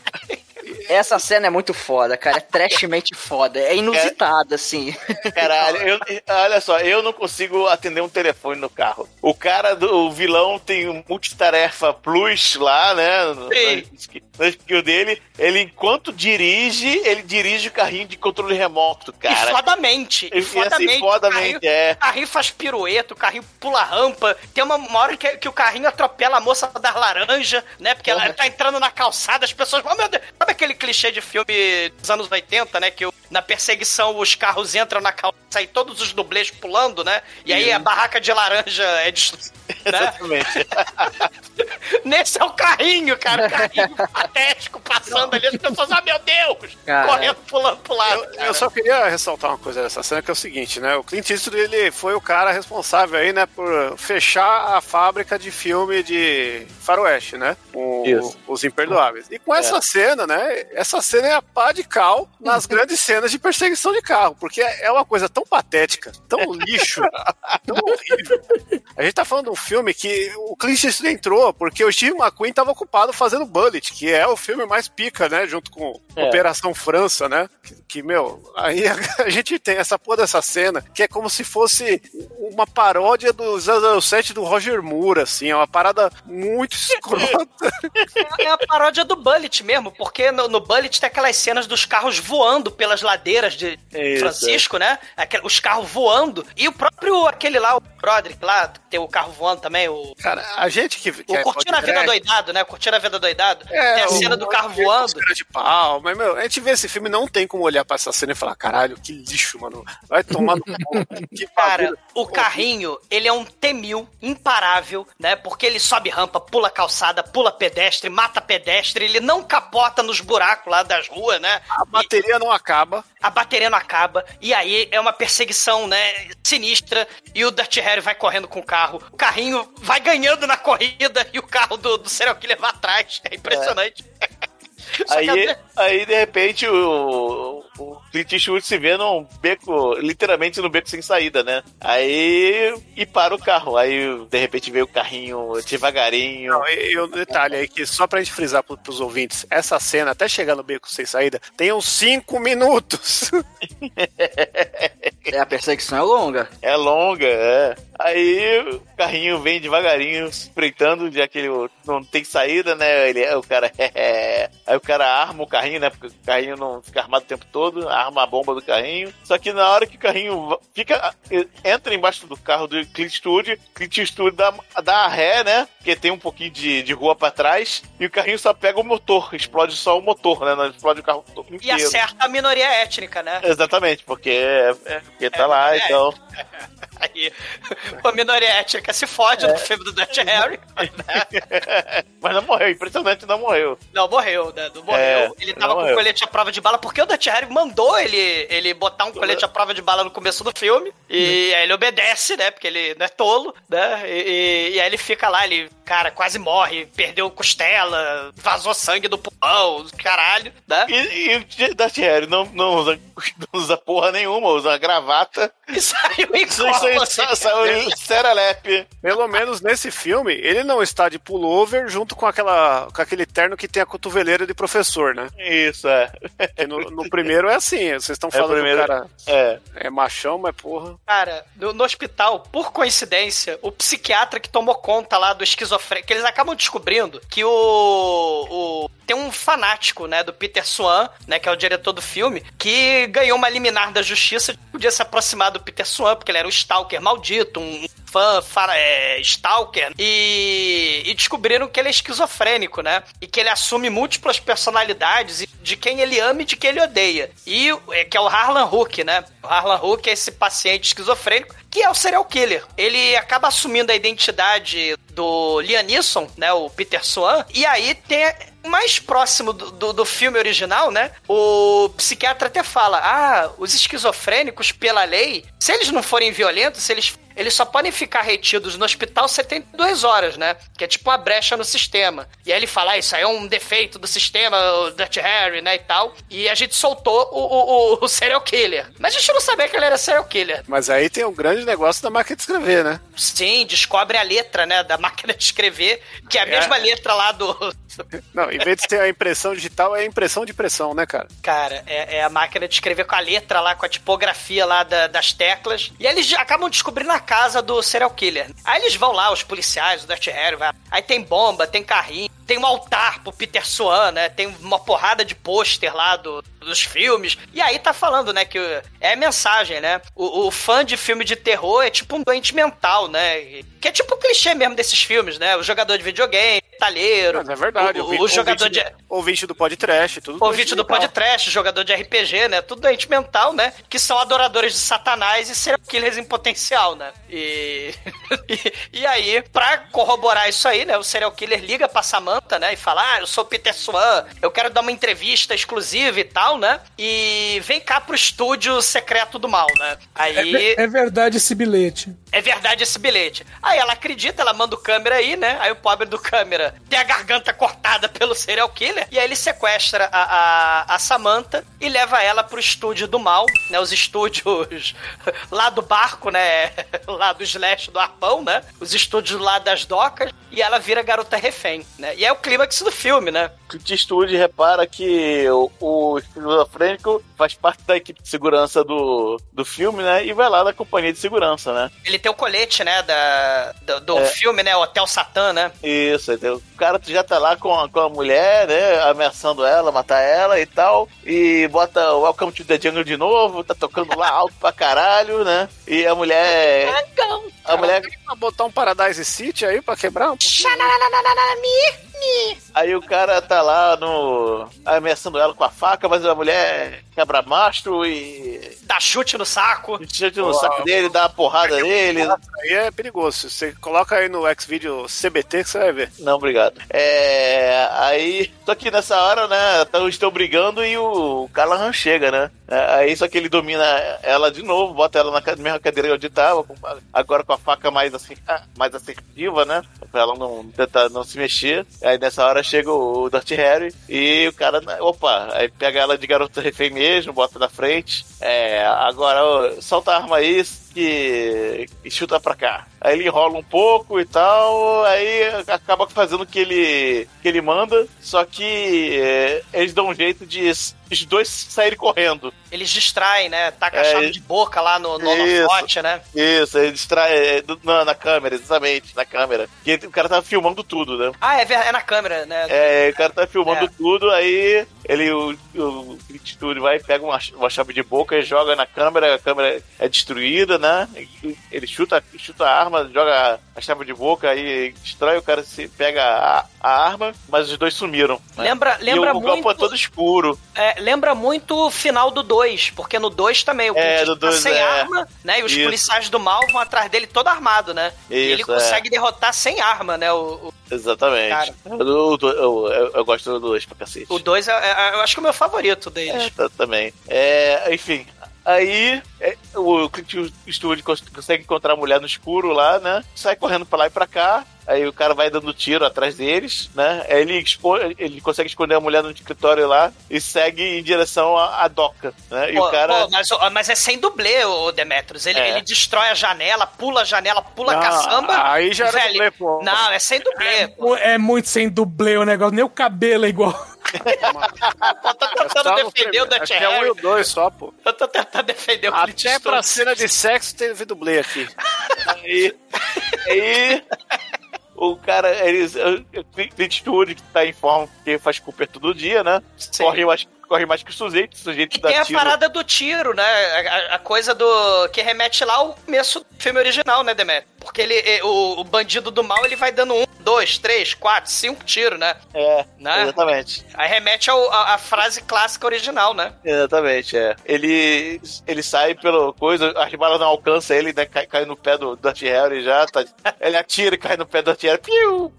Essa cena é muito foda, cara. É trashmente foda. É inusitada, assim. Caralho, eu- olha só, eu não consigo atender um telefone no carro. O cara do o vilão tem um multitarefa plus lá, né? No skill- dele. Ele, enquanto dirige, ele dirige o carrinho de controle remoto, E cara. fodamente. E E assim, fodamente. fodamente, o, carrinho, é. o carrinho faz pirueta, o carrinho pula rampa. Tem uma, uma hora que, que o carrinho atropela a moça das laranja, né? Porque ela Porra. tá entrando na calçada, as pessoas. Oh, meu Deus. Sabe aquele clichê de filme dos anos 80, né? Que na perseguição os carros entram na calçada e todos os dublês pulando, né? E aí a barraca de laranja é destruída. [laughs] Né? Exatamente. [laughs] Nesse é o carrinho, cara. O carrinho [laughs] patético passando ali, as pessoas, ah, meu Deus! Cara. Correndo, pulando pro lado. Eu, eu só queria ressaltar uma coisa dessa cena, que é o seguinte, né? O Clint Eastwood, ele foi o cara responsável aí, né, por fechar a fábrica de filme de faroeste, né? Com Isso. os Imperdoáveis. E com essa cena, né, essa cena é a pá de cal nas [laughs] grandes cenas de perseguição de carro, porque é uma coisa tão patética, tão [laughs] lixo, tão horrível. A gente tá falando de um filme que o Clint Eastwood entrou porque o Steve McQueen tava ocupado fazendo Bullet, que é o filme mais pica, né, junto com É. Operação França, né? Que, que, meu, aí a, [laughs] gente tem essa porra dessa cena, que é como se fosse uma paródia do 007 do Roger Moore, assim, é uma parada muito escrota. É a paródia do Bullet mesmo, porque no, no Bullet tem aquelas cenas dos carros voando pelas ladeiras de Isso, Francisco, né? Aquele- os carros voando. E o próprio, aquele lá, o Broderick lá, tem o carro voando também, o. Cara, a gente que, que O é Curtindo a Vida podcast- Doidado, né? Curtindo a Vida Doidado. É, tem a o- cena do carro voando. de pau, mas, meu, a gente vê esse filme não tem como olhar pra essa cena e falar, caralho, que lixo, mano. Vai tomar no. [laughs] Que Cara, bagulho. o carrinho, ele é um T-1000 imparável, né? Porque ele sobe rampa, pula calçada, pula pedestre, mata pedestre, ele não capota nos buracos lá das ruas, né? A bateria não acaba. a bateria não acaba, e aí é uma perseguição, né, sinistra, e o Dirty Harry vai correndo com o carro, o carrinho vai ganhando na corrida, e o carro do, do serial killer vai atrás, é impressionante. [laughs] Que Aí, aí, de repente, o, o Clint Eastwood se vê num beco, literalmente no beco sem saída, né? Aí, e para o carro. Aí, de repente, veio o carrinho devagarinho. Não, e, e um detalhe aí que só pra gente frisar pro, pros ouvintes, essa cena, até chegar no beco sem saída, tem uns 5 minutos. [laughs] É, a perseguição é longa. É longa, é. Aí o carrinho vem devagarinho, espreitando, já que ele não tem saída, né? Ele é o cara. [laughs] Aí o cara arma o carrinho, né? Porque o carrinho não fica armado o tempo todo, arma a bomba do carrinho. Só que na hora que o carrinho fica. entra embaixo do carro do Clint Eastwood, Clint Eastwood dá, dá a ré, né? Porque tem um pouquinho de, de rua pra trás, e o carrinho só pega o motor, explode só o motor, né? Não explode o carro todo e inteiro. acerta a minoria étnica, né? Exatamente, porque, é, é- porque tá lá, é. então. [laughs] Aí a minoria étnica se fode no filme do Dirty Harry. [laughs] Mas não morreu, impressionante, não morreu. Não, morreu, né? Não morreu. É, ele tava com morreu. colete à prova de bala, porque o Dirty Harry mandou ele, ele botar um colete à prova de bala no começo do filme. E aí ele obedece, né? Porque ele não é tolo, né? E, e- e aí ele fica lá, ele, cara, quase morre, perdeu costela, vazou sangue do pulmão, caralho, né? E, e o Darth Harry não, não, usa, não usa porra nenhuma, usa uma gravata. E saiu em Isso aí coma, assim. sa- saiu em serelepe. Pelo menos nesse filme, ele não está de pullover junto com, aquela, com aquele terno que tem a cotoveleira de professor, né? Isso, é. No, no primeiro é assim, vocês estão É falando que primeiro. cara É. é machão, mas porra. Cara, no, no hospital, por coincidência, o psiquiatra que tomou conta lá do esquizofrênico, que eles acabam descobrindo que o, o- tem um fanático, né, do Peter Swan, né, que é o diretor do filme, que ganhou uma liminar da justiça, podia se aproximar do Peter Swan, porque ele era um stalker maldito, um fã fara- é, stalker, e, e descobriram que ele é esquizofrênico, né, e que ele assume múltiplas personalidades de quem ele ama e de quem ele odeia. E é, que é o Harlan Hook, né? O Harlan Hook é esse paciente esquizofrênico que é o serial killer. Ele acaba assumindo a identidade do Liam Neeson, né? O Peter Swan. E aí tem mais próximo do, do, do filme original, né? O psiquiatra até fala: ah, os esquizofrênicos, pela lei, se eles não forem violentos, se eles eles só podem ficar retidos no hospital 72 horas, né? Que é tipo uma brecha no sistema. E aí ele fala, ah, isso aí é um defeito do sistema, o Dirty Harry, né, e tal. E a gente soltou o, o, o, serial killer. Mas a gente não sabia que ele era serial killer. Mas aí tem o grande negócio da máquina de escrever, né? Sim, descobre a letra, né, da máquina de escrever, que é a É. mesma letra lá do... [laughs] Não, em vez de ter a impressão digital, é impressão de pressão, né, cara? Cara, é, é a máquina de escrever com a letra lá, com a tipografia lá da- das teclas. E eles acabam descobrindo a casa do serial killer. Aí eles vão lá, os policiais, o Dirty Harry, vai. Aí tem bomba, tem carrinho, tem um altar pro Peter Swan, né? Tem uma porrada de pôster lá do, dos filmes. E aí tá falando, né, que é mensagem, né? O, o fã de filme de terror é tipo um doente mental, né? Que é tipo o clichê mesmo desses filmes, né? O jogador de videogame, talheiro. Mas é verdade. O, vi- o jogador ouvinte, de. Ouvinte do podcast, tudo. Ouvinte do podcast, jogador de RPG, né? Tudo doente mental, né? Que são adoradores de satanás e serial killers em potencial, né? E... [laughs] e, e aí, pra corroborar isso aí, né? O serial killer liga pra Samantha, né? E fala, ah, eu sou o Peter Swan, eu quero dar uma entrevista exclusiva e tal, né? E vem cá pro estúdio secreto do mal, né? É, Aí... ve- é verdade esse bilhete. É verdade esse bilhete. Aí ela acredita, ela manda o câmera aí, né? Aí o pobre do câmera tem a garganta cortada pelo serial killer. E aí ele sequestra a, a, a Samantha e leva ela pro estúdio do mal, né? Os estúdios [laughs] lá do barco, né? [laughs] Lá do slash do arpão, né? Os estúdios lá das docas. E ela vira garota refém, né? E é o clímax do filme, né? Clint Eastwood repara que o, o esquizofrênico faz parte da equipe de segurança do, do filme, né? E vai lá da companhia de segurança, né? Ele tem o colete, né? Da, do do É. filme, né? Hotel Satã, né? Isso, entendeu? O cara já tá lá com a, com a mulher, né? Ameaçando ela, matar ela e tal. E bota o Welcome to the Jungle de novo, tá tocando lá alto pra caralho, né? E a mulher. A mulher. Botar um Paradise City aí pra quebrar um pouquinho. Aí o cara tá lá no. ameaçando ela com a faca, mas a mulher quebra mastro e. Dá chute no saco. chute no saco dele, dá uma porrada nele. Aí é perigoso. Você coloca aí no Xvideo CBT que você vai ver. Não, obrigado. É. Aí. Só que nessa hora, né? tão- Estão brigando e o Callahan chega, né? É, Aí só que ele domina ela de novo, bota ela na mesma cadeira onde tava, agora com a faca mais assim, ah, mais assertiva, né? Pra ela não tentar não se mexer. Aí nessa hora chega o Dirty Harry e o cara, opa, aí pega ela de garota refém mesmo, bota na frente. É, agora ó, solta a arma aí que chuta pra cá. Aí ele enrola um pouco e tal, aí acaba fazendo o que ele, que ele manda, só que é, eles dão um jeito de os dois saírem correndo. Eles distraem, né? Taca a É, chave de boca lá no, no holofote, né? Isso, ele distrai é, na, na câmera, exatamente, na câmera. Porque o cara tava filmando tudo, né? Ah, é, é na câmera, né? É, o cara tá filmando É. tudo, aí ele, o, o Eastwood vai, pega uma, uma chave de boca e joga na câmera, a câmera é destruída, né? Ele chuta, chuta a arma, joga a chave de boca, aí destrói, o cara se pega a, a arma, mas os dois sumiram. né? Lembra, E lembra o, o campo é muito. todo escuro. é, lembra muito o final do 2, porque no 2 também o É, Clint no tá dois, sem é. arma, né? E os Isso. policiais do mal vão atrás dele todo armado, né? e ele Isso, é. consegue derrotar sem arma, né? O, Exatamente. Cara. Eu, eu, eu, eu- gosto do dois pra cacete. o 2 é, é- eu acho que é o meu favorito deles. Tá- também. É, enfim. Aí é, o Clint Eastwood cons- consegue encontrar a mulher no escuro lá, né? Sai correndo pra lá e pra cá. Aí o cara vai dando tiro atrás deles, né? Aí ele, expo- ele consegue esconder a mulher no escritório lá e segue em direção à, à doca, né? E Pô, o cara. pô, mas, mas é sem dublê, o Demetrius. Ele, É. ele destrói a janela, pula a janela, pula a Não, caçamba. aí já era Velho, dublê, pô. Não, é sem dublê. pô. É muito sem dublê o negócio, nem o cabelo é igual. [laughs] Eu tô tentando defender o. Dutch Acho que é um e Harry. o dois só, pô. Eu tô tentando defender o Clint Até pra cena de sexo teve dublê aqui. Aí, aí o cara, eles, o Clint Eastwood que tá em forma porque faz Cooper todo dia, né? Sim. Corre mais, corre mais que o sujeito, o sujeito E dá tem a tiro. parada do tiro, né? A, a- coisa do. que remete lá ao começo do filme original, né, Demet? Porque ele, eh, o, o bandido do mal ele vai dando um, dois, três, quatro, cinco tiros, né? É, Né? exatamente. Aí remete ao- a, a frase clássica original, né? Exatamente, é. Ele, ele sai pelo coisa, as balas não alcançam ele, né? Cai, cai no pé do Dirty Harry já. Tá, ele atira e cai no pé do Harry. Piu!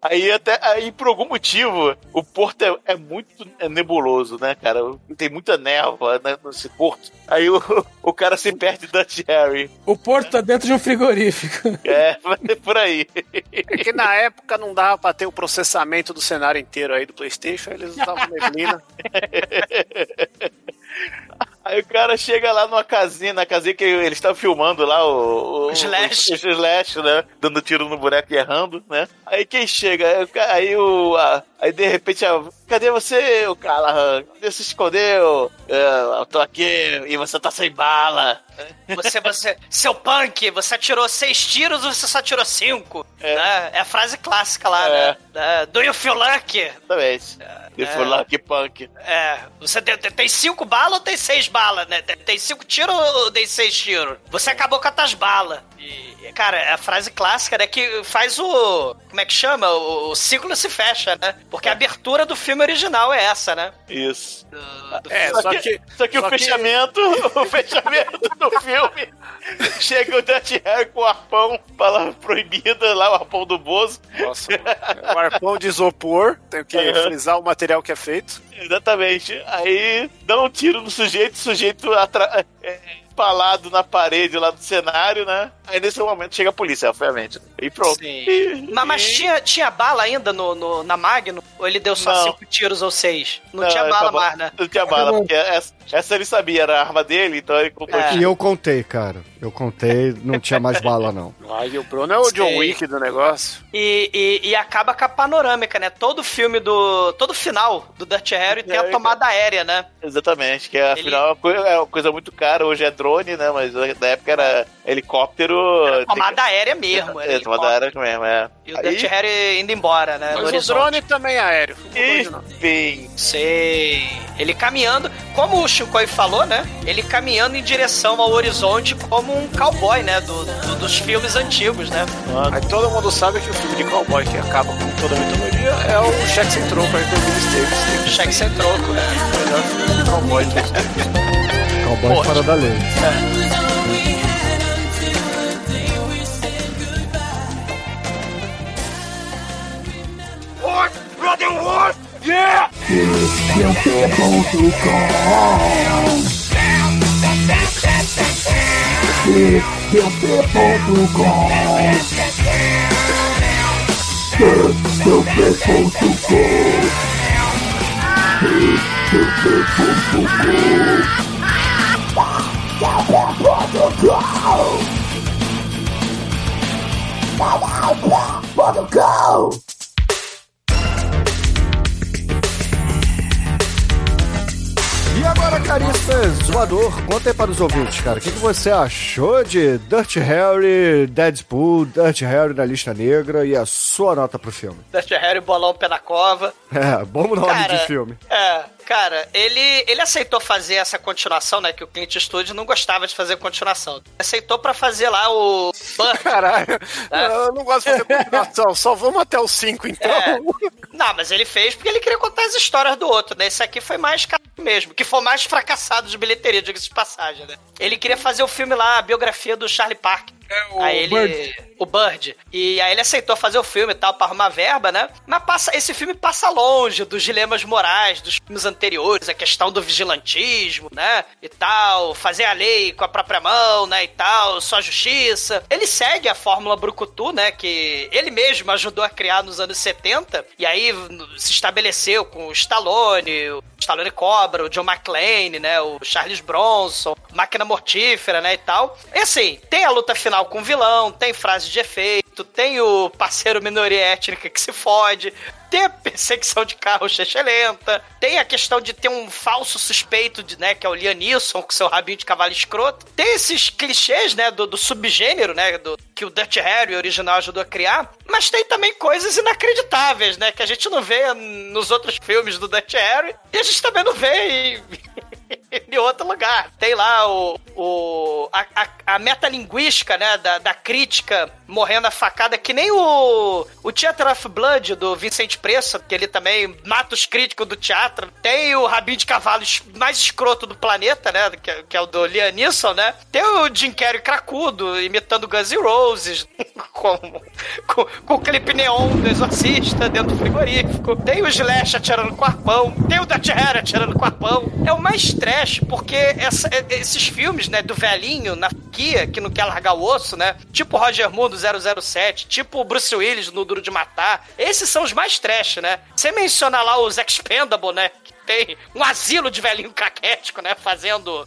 Aí até aí, por algum motivo, o porto é, é muito é nebuloso, né, cara? Tem muita névoa né, nesse porto. Aí o, o cara se perde Dirty Harry. O porto tá dentro de um frigorífico. É, vai por aí. É que na época não dava pra ter o processamento do cenário inteiro aí do Playstation, eles usavam neblina. [laughs] Aí o cara chega lá numa casinha, na casinha que eles estavam filmando lá o, o Slash. o, o Slash, né? Dando tiro no boneco e errando, né? Aí quem chega? Aí o a- aí de repente, a- cadê você, o Callahan? Cadê você se escondeu? É, eu tô aqui e você tá sem bala. Você, você. Seu punk, você atirou seis tiros ou você só atirou cinco? É, né? é a frase clássica lá, É. né? É, Do you feel lucky? Exatamente. E foi lá que punk. É, você tem, tem- cinco balas ou tem seis balas, né? Tem, tem cinco tiros ou tem seis tiros? Você acabou com as tuas balas. E, cara, é a frase clássica, né? Que faz o. Como é que chama? O, o ciclo se fecha, né? Porque a abertura do filme original é essa, né? Isso. Do- do É, filme. só que. Só que Só o que- fechamento, [laughs] o fechamento do [laughs] filme chega o Dutch Harry com o arpão, palavra proibida lá, o arpão do Bozo. Nossa, o arpão de isopor, tem que Aham. frisar o material que é feito. Exatamente. Aí dá um tiro no sujeito, o sujeito atra... é, empalado na parede lá do cenário, né? Aí nesse momento chega a polícia, obviamente. E pronto. Sim. E- Mas, mas e- tinha, tinha bala ainda no, no- na Magnum? Ou ele deu só Não. cinco tiros ou seis? Não, Não, tinha bala acabou- mais, né? Não tinha bala, porque essa, essa ele sabia, era a arma dele, então ele contou É. E eu contei, cara. Eu contei, não tinha mais bala, não. [laughs] Aí o Bruno é o John Sei. Wick do negócio. E, e, e acaba com a panorâmica, né? Todo filme do. Todo final do Dirty Harry tem a tomada aérea, né? Exatamente, que afinal Ele- é é uma coisa muito cara, hoje é drone, né? Mas na época era helicóptero. Tomada aérea mesmo. era É, tomada aérea mesmo, é. E o Dirty Harry indo embora, né? Mas o horizonte. drone também é aéreo. Drone. Enfim. Sei. Ele caminhando, como o Shinkoi falou, né? Ele caminhando em direção ao horizonte como um cowboy, né? Do, do- dos filmes antigos, né? Aí todo mundo sabe que o filme de cowboy que acaba com toda a mitologia é o Cheque Sem Troco aí com o Billy Davis. Cheque sem troco, né? O melhor filme de cowboy de todos os tempos. Cowboy Poxa. fora da lei. tell people to go. Tell people go. E agora, caristas zoador, conta aí para os ouvintes, cara. O que, que você achou de Dirty Harry, Deadpool, Dirty Harry na lista negra e a sua nota pro filme? Dirty Harry um pé na cova. É, bom nome Cara, de filme. É, cara, ele, ele aceitou fazer essa continuação, né? Que o Clint Eastwood não gostava de fazer continuação. Aceitou pra fazer lá o. Caralho, É. eu não gosto de fazer continuação, só vamos até os 5 então. É. Não, mas ele fez porque ele queria contar as histórias do outro, né? Esse aqui foi mais mesmo, que foi mais fracassado de bilheteria, diga-se de passagem, né? Ele queria fazer o filme lá, a biografia do Charlie Parker. O aí ele. Bird. O Bird. E aí ele aceitou fazer o filme e tal, pra arrumar verba, né? Mas passa, esse filme passa longe dos dilemas morais dos filmes anteriores, a questão do vigilantismo, né? E tal, fazer a lei com a própria mão, né? E tal, só justiça. Ele segue a fórmula Brucutu, né? Que ele mesmo ajudou a criar nos anos 70. E aí se estabeleceu com o Stallone, o Stallone Cobra, o John McClane, né? O Charles Bronson, Máquina Mortífera, né? E tal. E assim, tem a luta final com o vilão, tem frase de efeito, tem o parceiro minoria étnica que se fode, tem a perseguição de carro lenta, tem a questão de ter um falso suspeito, de, né, que é o Liam Neeson com seu rabinho de cavalo escroto. Tem esses clichês, né, do, do subgênero, né, do, que o Dutch Harry original ajudou a criar, mas tem também coisas inacreditáveis, né, que a gente não vê nos outros filmes do Dutch Harry e a gente também não vê em, [laughs] em outro lugar. Tem lá o, o a, a, a metalinguística, né, da, da crítica morrendo a facada, que nem o, o Theater of Blood do Vincent Preça, que ele também mata os críticos do teatro. Tem o Rabinho de Cavalo mais escroto do planeta, né, que, que é o do Liam Neeson, né. Tem o Jim Carrey cracudo, imitando Guns N' Roses, [laughs] com, com, com o clipe neon do Exorcista dentro do frigorífico. Tem o Slash atirando com arpão. Tem o Dutch Harry atirando com arpão. É o mais trash, porque essa- é- esses filmes, né, do velhinho na franquia, que não quer largar o osso, né? Tipo Roger Moore 007, tipo o Bruce Willis no Duro de Matar. Esses são os mais trash, né? Você menciona lá os Expendable, né? Tem um asilo de velhinho caquético, né? Fazendo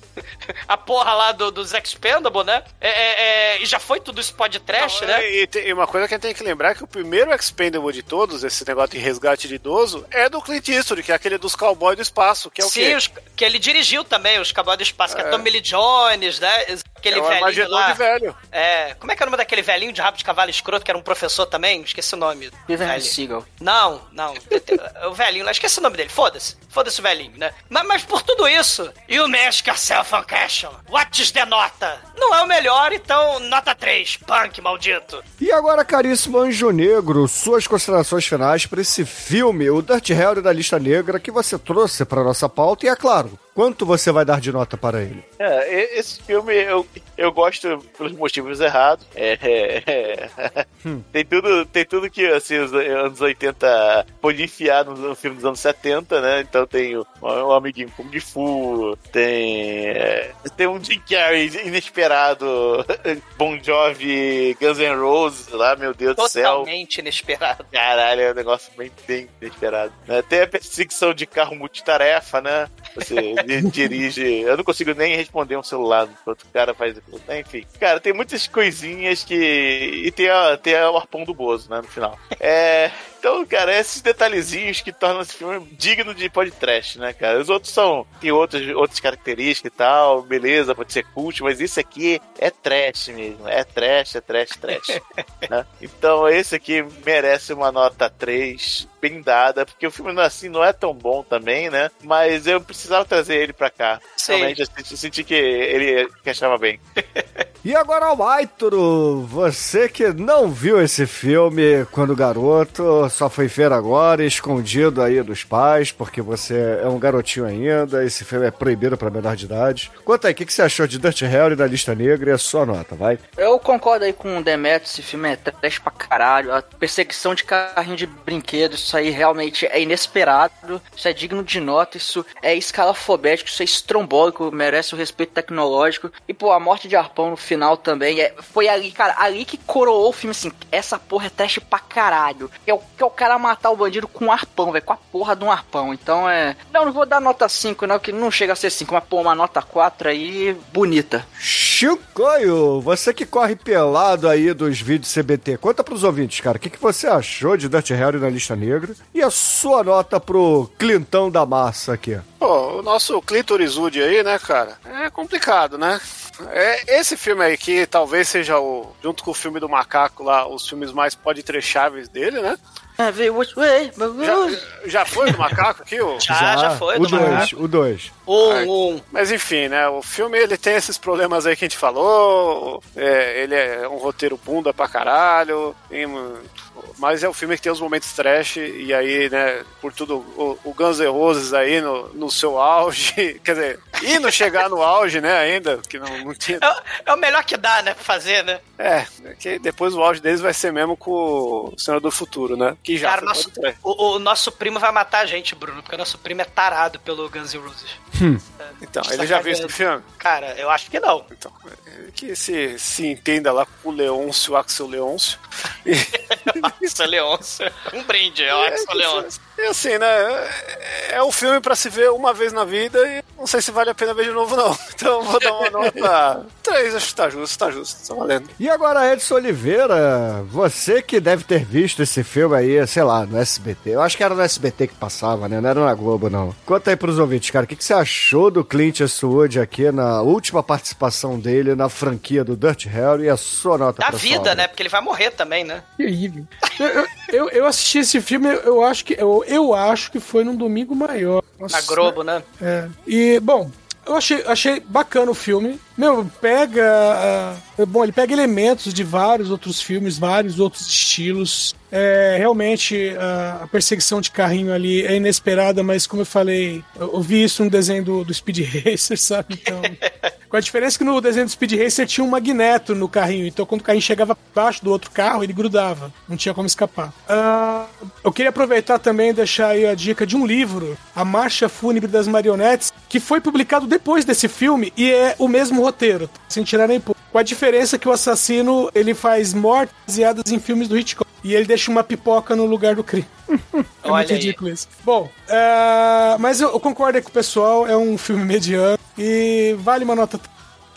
a porra lá do, dos Expendable, né? É, é, é, e já foi tudo isso pod trash, né? E, tem- e uma coisa que a gente tem que lembrar é que o primeiro Expendable de todos, esse negócio de resgate de idoso, é do Clint Eastwood, que é aquele dos cowboys do espaço, que é o Sim, quê? os- que ele dirigiu também, os Cowboys do Espaço, que é É. Tommy Lee Jones, né? Aquele é o velhinho lá. de velho. É, como é que é o nome daquele velhinho de rabo de cavalo escroto, que era um professor também? Esqueci o nome. Velho. Seagal. Não, não. [laughs] o velhinho lá, esqueci o nome dele. Foda-se. Foda-se o velhinho, né? Mas, mas por tudo isso, you mask yourself on caution. What is the nota? não é o melhor, então nota 3, punk maldito. E agora, caríssimo Anjo Negro, suas considerações finais para esse filme, o Dirty Harry da lista negra, que você trouxe para nossa pauta, e é claro, quanto você vai dar de nota para ele? É, esse filme eu, eu gosto pelos motivos errados. É, é, é. Tem, tudo, tem tudo que assim, os anos 80 podia enfiar no, no filme dos anos 70, né? Então tem o, o amiguinho Kung Fu, tem. é, tem um Jim Carrey inesperado, [laughs] Bon Jovi, Guns N' Roses lá, meu Deus do céu. Totalmente inesperado. Caralho, é um negócio bem, bem inesperado. né? Tem a perseguição de carro multitarefa, né? Você dirige. Eu não consigo nem responder um celular enquanto o cara faz. Enfim. Cara, tem muitas coisinhas que. E tem, a, tem o arpão do Bozo, né? No final. É. Então, cara, esses detalhezinhos que tornam esse filme digno de podcast, né, cara? Os outros são. Tem outras, outras características e tal, beleza, pode ser cult, mas isso aqui é trash mesmo. É trash, é trash, trash. [laughs] né? Então, esse aqui merece uma nota 3, bem dada, porque o filme não é assim, não é tão bom também, né? Mas eu precisava trazer ele pra cá. Sim. Realmente, eu senti, senti que ele encaixava bem. [laughs] E agora o você que não viu esse filme quando garoto, só foi ver agora, escondido aí dos pais, porque você é um garotinho ainda, esse filme é proibido para menor de idade. Conta aí, o que, que você achou de Dirty Harry da lista negra e a sua nota, vai? Eu concordo aí com o Demetrio, esse filme é trash pra caralho. A perseguição de carrinho de brinquedo, isso aí realmente é inesperado. Isso é digno de nota, isso é escalafobético, isso é estrombólico, merece o respeito tecnológico. E, pô, a morte de Arpão no final também. É, foi ali, cara, ali que coroou o filme, assim, essa porra é trash pra caralho. Que é o, que é o cara matar o bandido com um arpão, velho, com a porra de um arpão. Então é... Não, não vou dar nota 5, não, que não chega a ser 5, mas, pô, uma nota 4 aí, bonita. Chicoio, você que corre pelado aí dos vídeos CBT, conta pros ouvintes, cara, o que, que você achou de Dirty Harry na lista negra e a sua nota pro Clintão da Massa aqui? Pô, o nosso clitorizude aí, né, cara? É complicado, né? É, esse filme aí que talvez seja o, junto com o filme do macaco lá, os filmes mais podtrecháveis dele, né? É, Já, já foi do macaco aqui? O... Já, já, foi. O do 2, Macaco. o 2. Um, um. Mas enfim, né? O filme ele tem esses problemas aí que a gente falou. é, ele é um roteiro bunda pra caralho. tem mas é um filme que tem os momentos trash. E aí, né? Por tudo, o, o Guns N' Roses aí no, no seu auge. [laughs] Quer dizer, e não chegar no auge, né? Ainda, que não, não tinha. É, o- é o melhor que dá, né, pra fazer, né? É, que depois o auge deles vai ser mesmo com o Senhor do Futuro, né? Que já Cara, nosso, o, o nosso primo vai matar a gente, Bruno, porque o nosso primo é tarado pelo Guns N' Roses. Hmm. Então, ele já viu esse filme? Cara, eu acho que não. Então, é, que se, se entenda lá com o Leôncio, o Axel Leôncio. [laughs] Axel Leôncio. Um brinde, é o Axel Leôncio. E assim, né? É, é um filme pra se ver uma vez na vida e não sei se vale a pena ver de novo, não. [laughs] Então vou dar uma nota 3, acho que tá justo, tá justo, tá valendo. E agora, Edson Oliveira, você que deve ter visto esse filme aí, sei lá, no SBT. Eu acho que era no SBT que passava, né? Não era na Globo, não. Conta aí pros ouvintes, cara, o que, que você achou do Clint Eastwood aqui na última participação dele na franquia do Dirty Harry e a sua nota Da vida, né? Porque ele vai morrer também, né? Terrível. Eu, eu, eu- assisti esse filme, eu acho que eu, eu acho que foi num domingo maior. Nossa, Na Globo, né? É. E, bom, eu achei, achei bacana o filme. Meu, pega. ah, bom, ele pega elementos de vários outros filmes, vários outros estilos. É, realmente, ah, a perseguição de carrinho ali é inesperada, mas como eu falei, eu, vi isso no desenho do, do Speed [laughs] Racer, sabe? Então. Com a diferença que no desenho do Speed Racer tinha um magneto no carrinho, então quando o carrinho chegava abaixo do outro carro, ele grudava, não tinha como escapar. Ah, eu queria aproveitar também e deixar aí a dica de um livro, A Marcha Fúnebre das Marionetes, que foi publicado depois desse filme e é o mesmo roteiro, sem tirar nem pôr. Com a diferença que o assassino ele faz mortes baseadas em filmes do Hitchcock e ele deixa uma pipoca no lugar do crime. [laughs] É Olha muito aí. ridículo isso. Bom, é, mas eu, eu concordo aí com o pessoal, é um filme mediano e vale uma nota.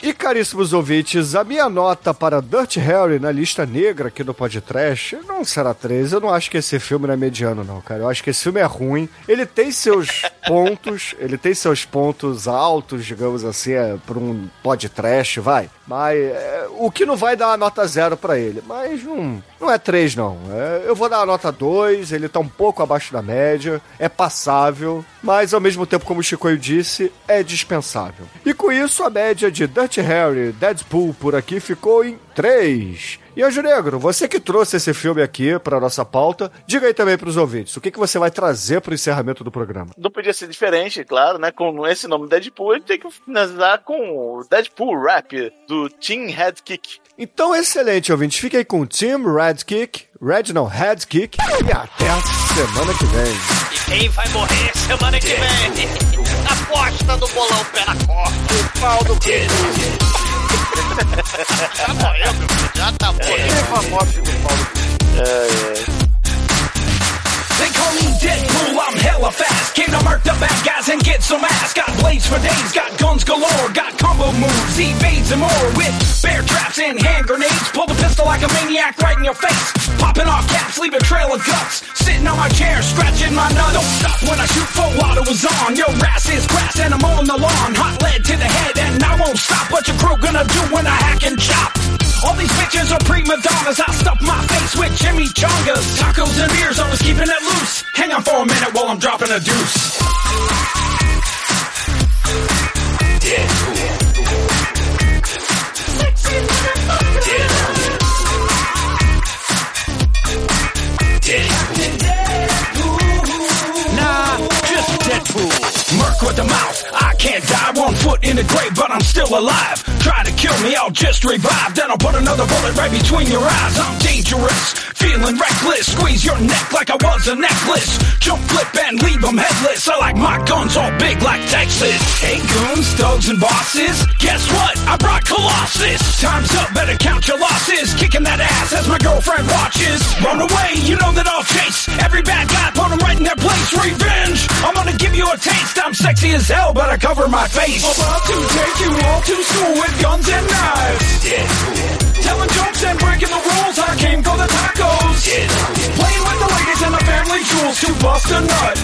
E caríssimos ouvintes, a minha nota para Dirty Harry na lista negra aqui do podcast não será 13. Eu não acho que esse filme não é mediano, não, cara. Eu acho que esse filme é ruim. Ele tem seus [laughs] pontos, ele tem seus pontos altos, digamos assim, é, por um podcast, vai. Mas é, o que não vai dar uma nota zero pra ele. Mas não, não é 3, não. É, eu vou dar uma nota 2, ele tá um pouco abaixo da média, é passável, mas ao mesmo tempo, como o Chicoio disse, é dispensável. E com isso, a média de Dirty Harry, Deadpool por aqui ficou em 3. E Anjo Negro, você que trouxe esse filme aqui pra nossa pauta, diga aí também pros ouvintes, o que, que você vai trazer pro encerramento do programa? Não podia ser diferente, claro, né? Com esse nome Deadpool, a gente tem que finalizar com o Deadpool Rap do Team Head Kick. Então, excelente, ouvintes. Fique aí com o Team Red Kick, Red não, Head Kick, e até a semana que vem. E quem vai morrer semana que vem? Aposta do bolão pé na corda. O pau do Já morreu, meu filho. Já tá morrendo. Teve a morte do pau do They call me Deadpool, I'm hella fast. Came to murk the bad guys and get some ass. Got blades for days, got guns galore, got combo moves, evades and more. With bear traps and hand grenades, pull the pistol like a maniac right in your face. Popping off caps, leave a trail of guts. Sitting on my chair, scratching my nuts. Don't stop when I shoot full auto is on. Your ass is grass and I'm on the lawn. Hot lead to the head and I won't stop. What your crew gonna do when I hack and chop? All these bitches are prima donnas. I stuff my face with Jimmy Chongas. Tacos and beers, always keeping it loose. Hang on for a minute while I'm dropping a deuce. Nah, Mouth. I can't die one foot in the grave, but I'm still alive. Try to kill me, I'll just revive. Then I'll put another bullet right between your eyes. I'm dangerous, feeling reckless. Squeeze your neck like I was a necklace. Jump, flip, and leave them headless. I like my guns all big like Texas. Hey, goons, thugs, and bosses. Guess what? I brought Colossus. Time's up, better count your losses. Kicking that ass as my girlfriend watches. Run away, you know that I'll chase. Every bad guy, put them right in their place. Revenge, I'm gonna give you a taste. I'm sexy as hell, but I cover my face. About to take you all to school with guns and knives. Telling jokes and breaking the rules. I came for the tacos. Playing with the ladies and the family jewels to bust a nut.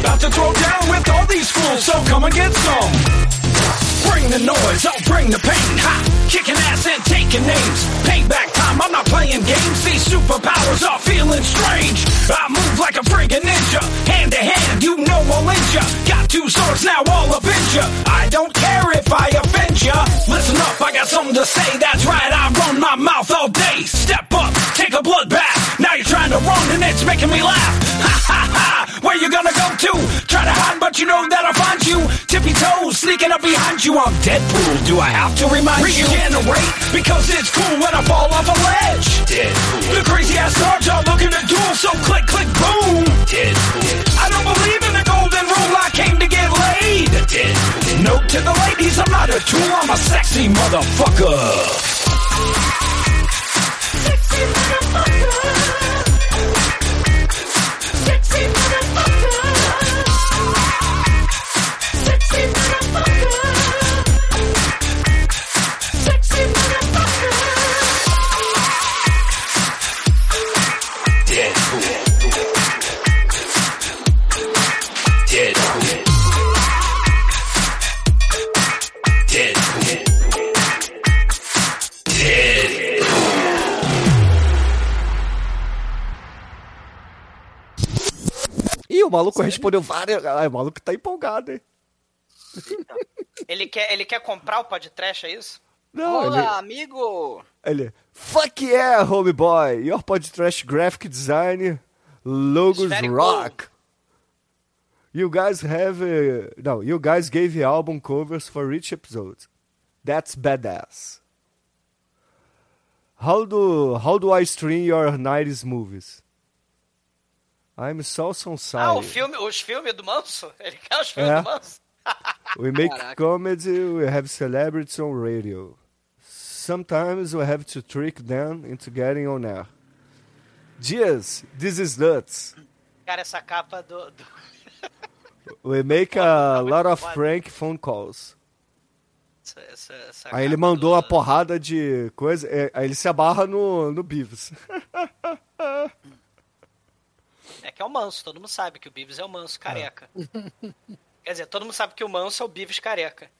About to throw down with all these fools, so come and get some. Bring the noise, I'll bring the pain. Ha! Kicking ass and taking names. Payback time, I'm not playing games. These superpowers are feeling strange. I move like a friggin' ninja. Hand to hand, you know I'll injure ya. Got two swords now, all up in ya. I don't care if I offend ya. Listen up, I got something to say. That's right, I run my mouth all day. Step up, take a blood bath. Now you're trying to run and it's making me laugh. [laughs] Ha ha ha! Where you gonna go to? Try to hide, but you know that I'll find you. Tippy toes, sneaking up behind you. I'm Deadpool. Do I have to remind you? Regenerate, because it's cool when I fall off a ledge. Deadpool. The crazy ass stars are looking to duel, so click, click, boom. Deadpool. I don't believe in the golden rule. I came to get laid. Deadpool. Note to the ladies, I'm not a tool. I'm a sexy motherfucker. Sexy motherfucker. Sexy motherfucker. O maluco respondeu várias. Ah, o maluco tá empolgado, hein? Ele quer, ele quer comprar o podcast, é isso? Não, Olá, ele, amigo! ele. Fuck yeah, homeboy! Your podcast graphic design logos rock. You guys have. No, you guys gave album covers for each episode. That's badass. How do how do I stream your 90s movies? I'm so so sorry. Ah, o filme, os filmes do Manso? [laughs] Ele quer os filmes É. do Manso? We make Caraca. comedy, we have celebrities on radio. Sometimes we have to trick them into getting on air. Yes, this is nuts. Cara, essa capa do. do- [laughs] We make a lot of prank phone calls. essa, essa- essa Aí ele mandou do- uma porrada de coisa, é, aí ele se abarra no, no Beavis. [laughs] É que é o Manso, todo mundo sabe que o Beavis é o Manso careca. Quer dizer, todo mundo sabe que o Manso é o Beavis careca.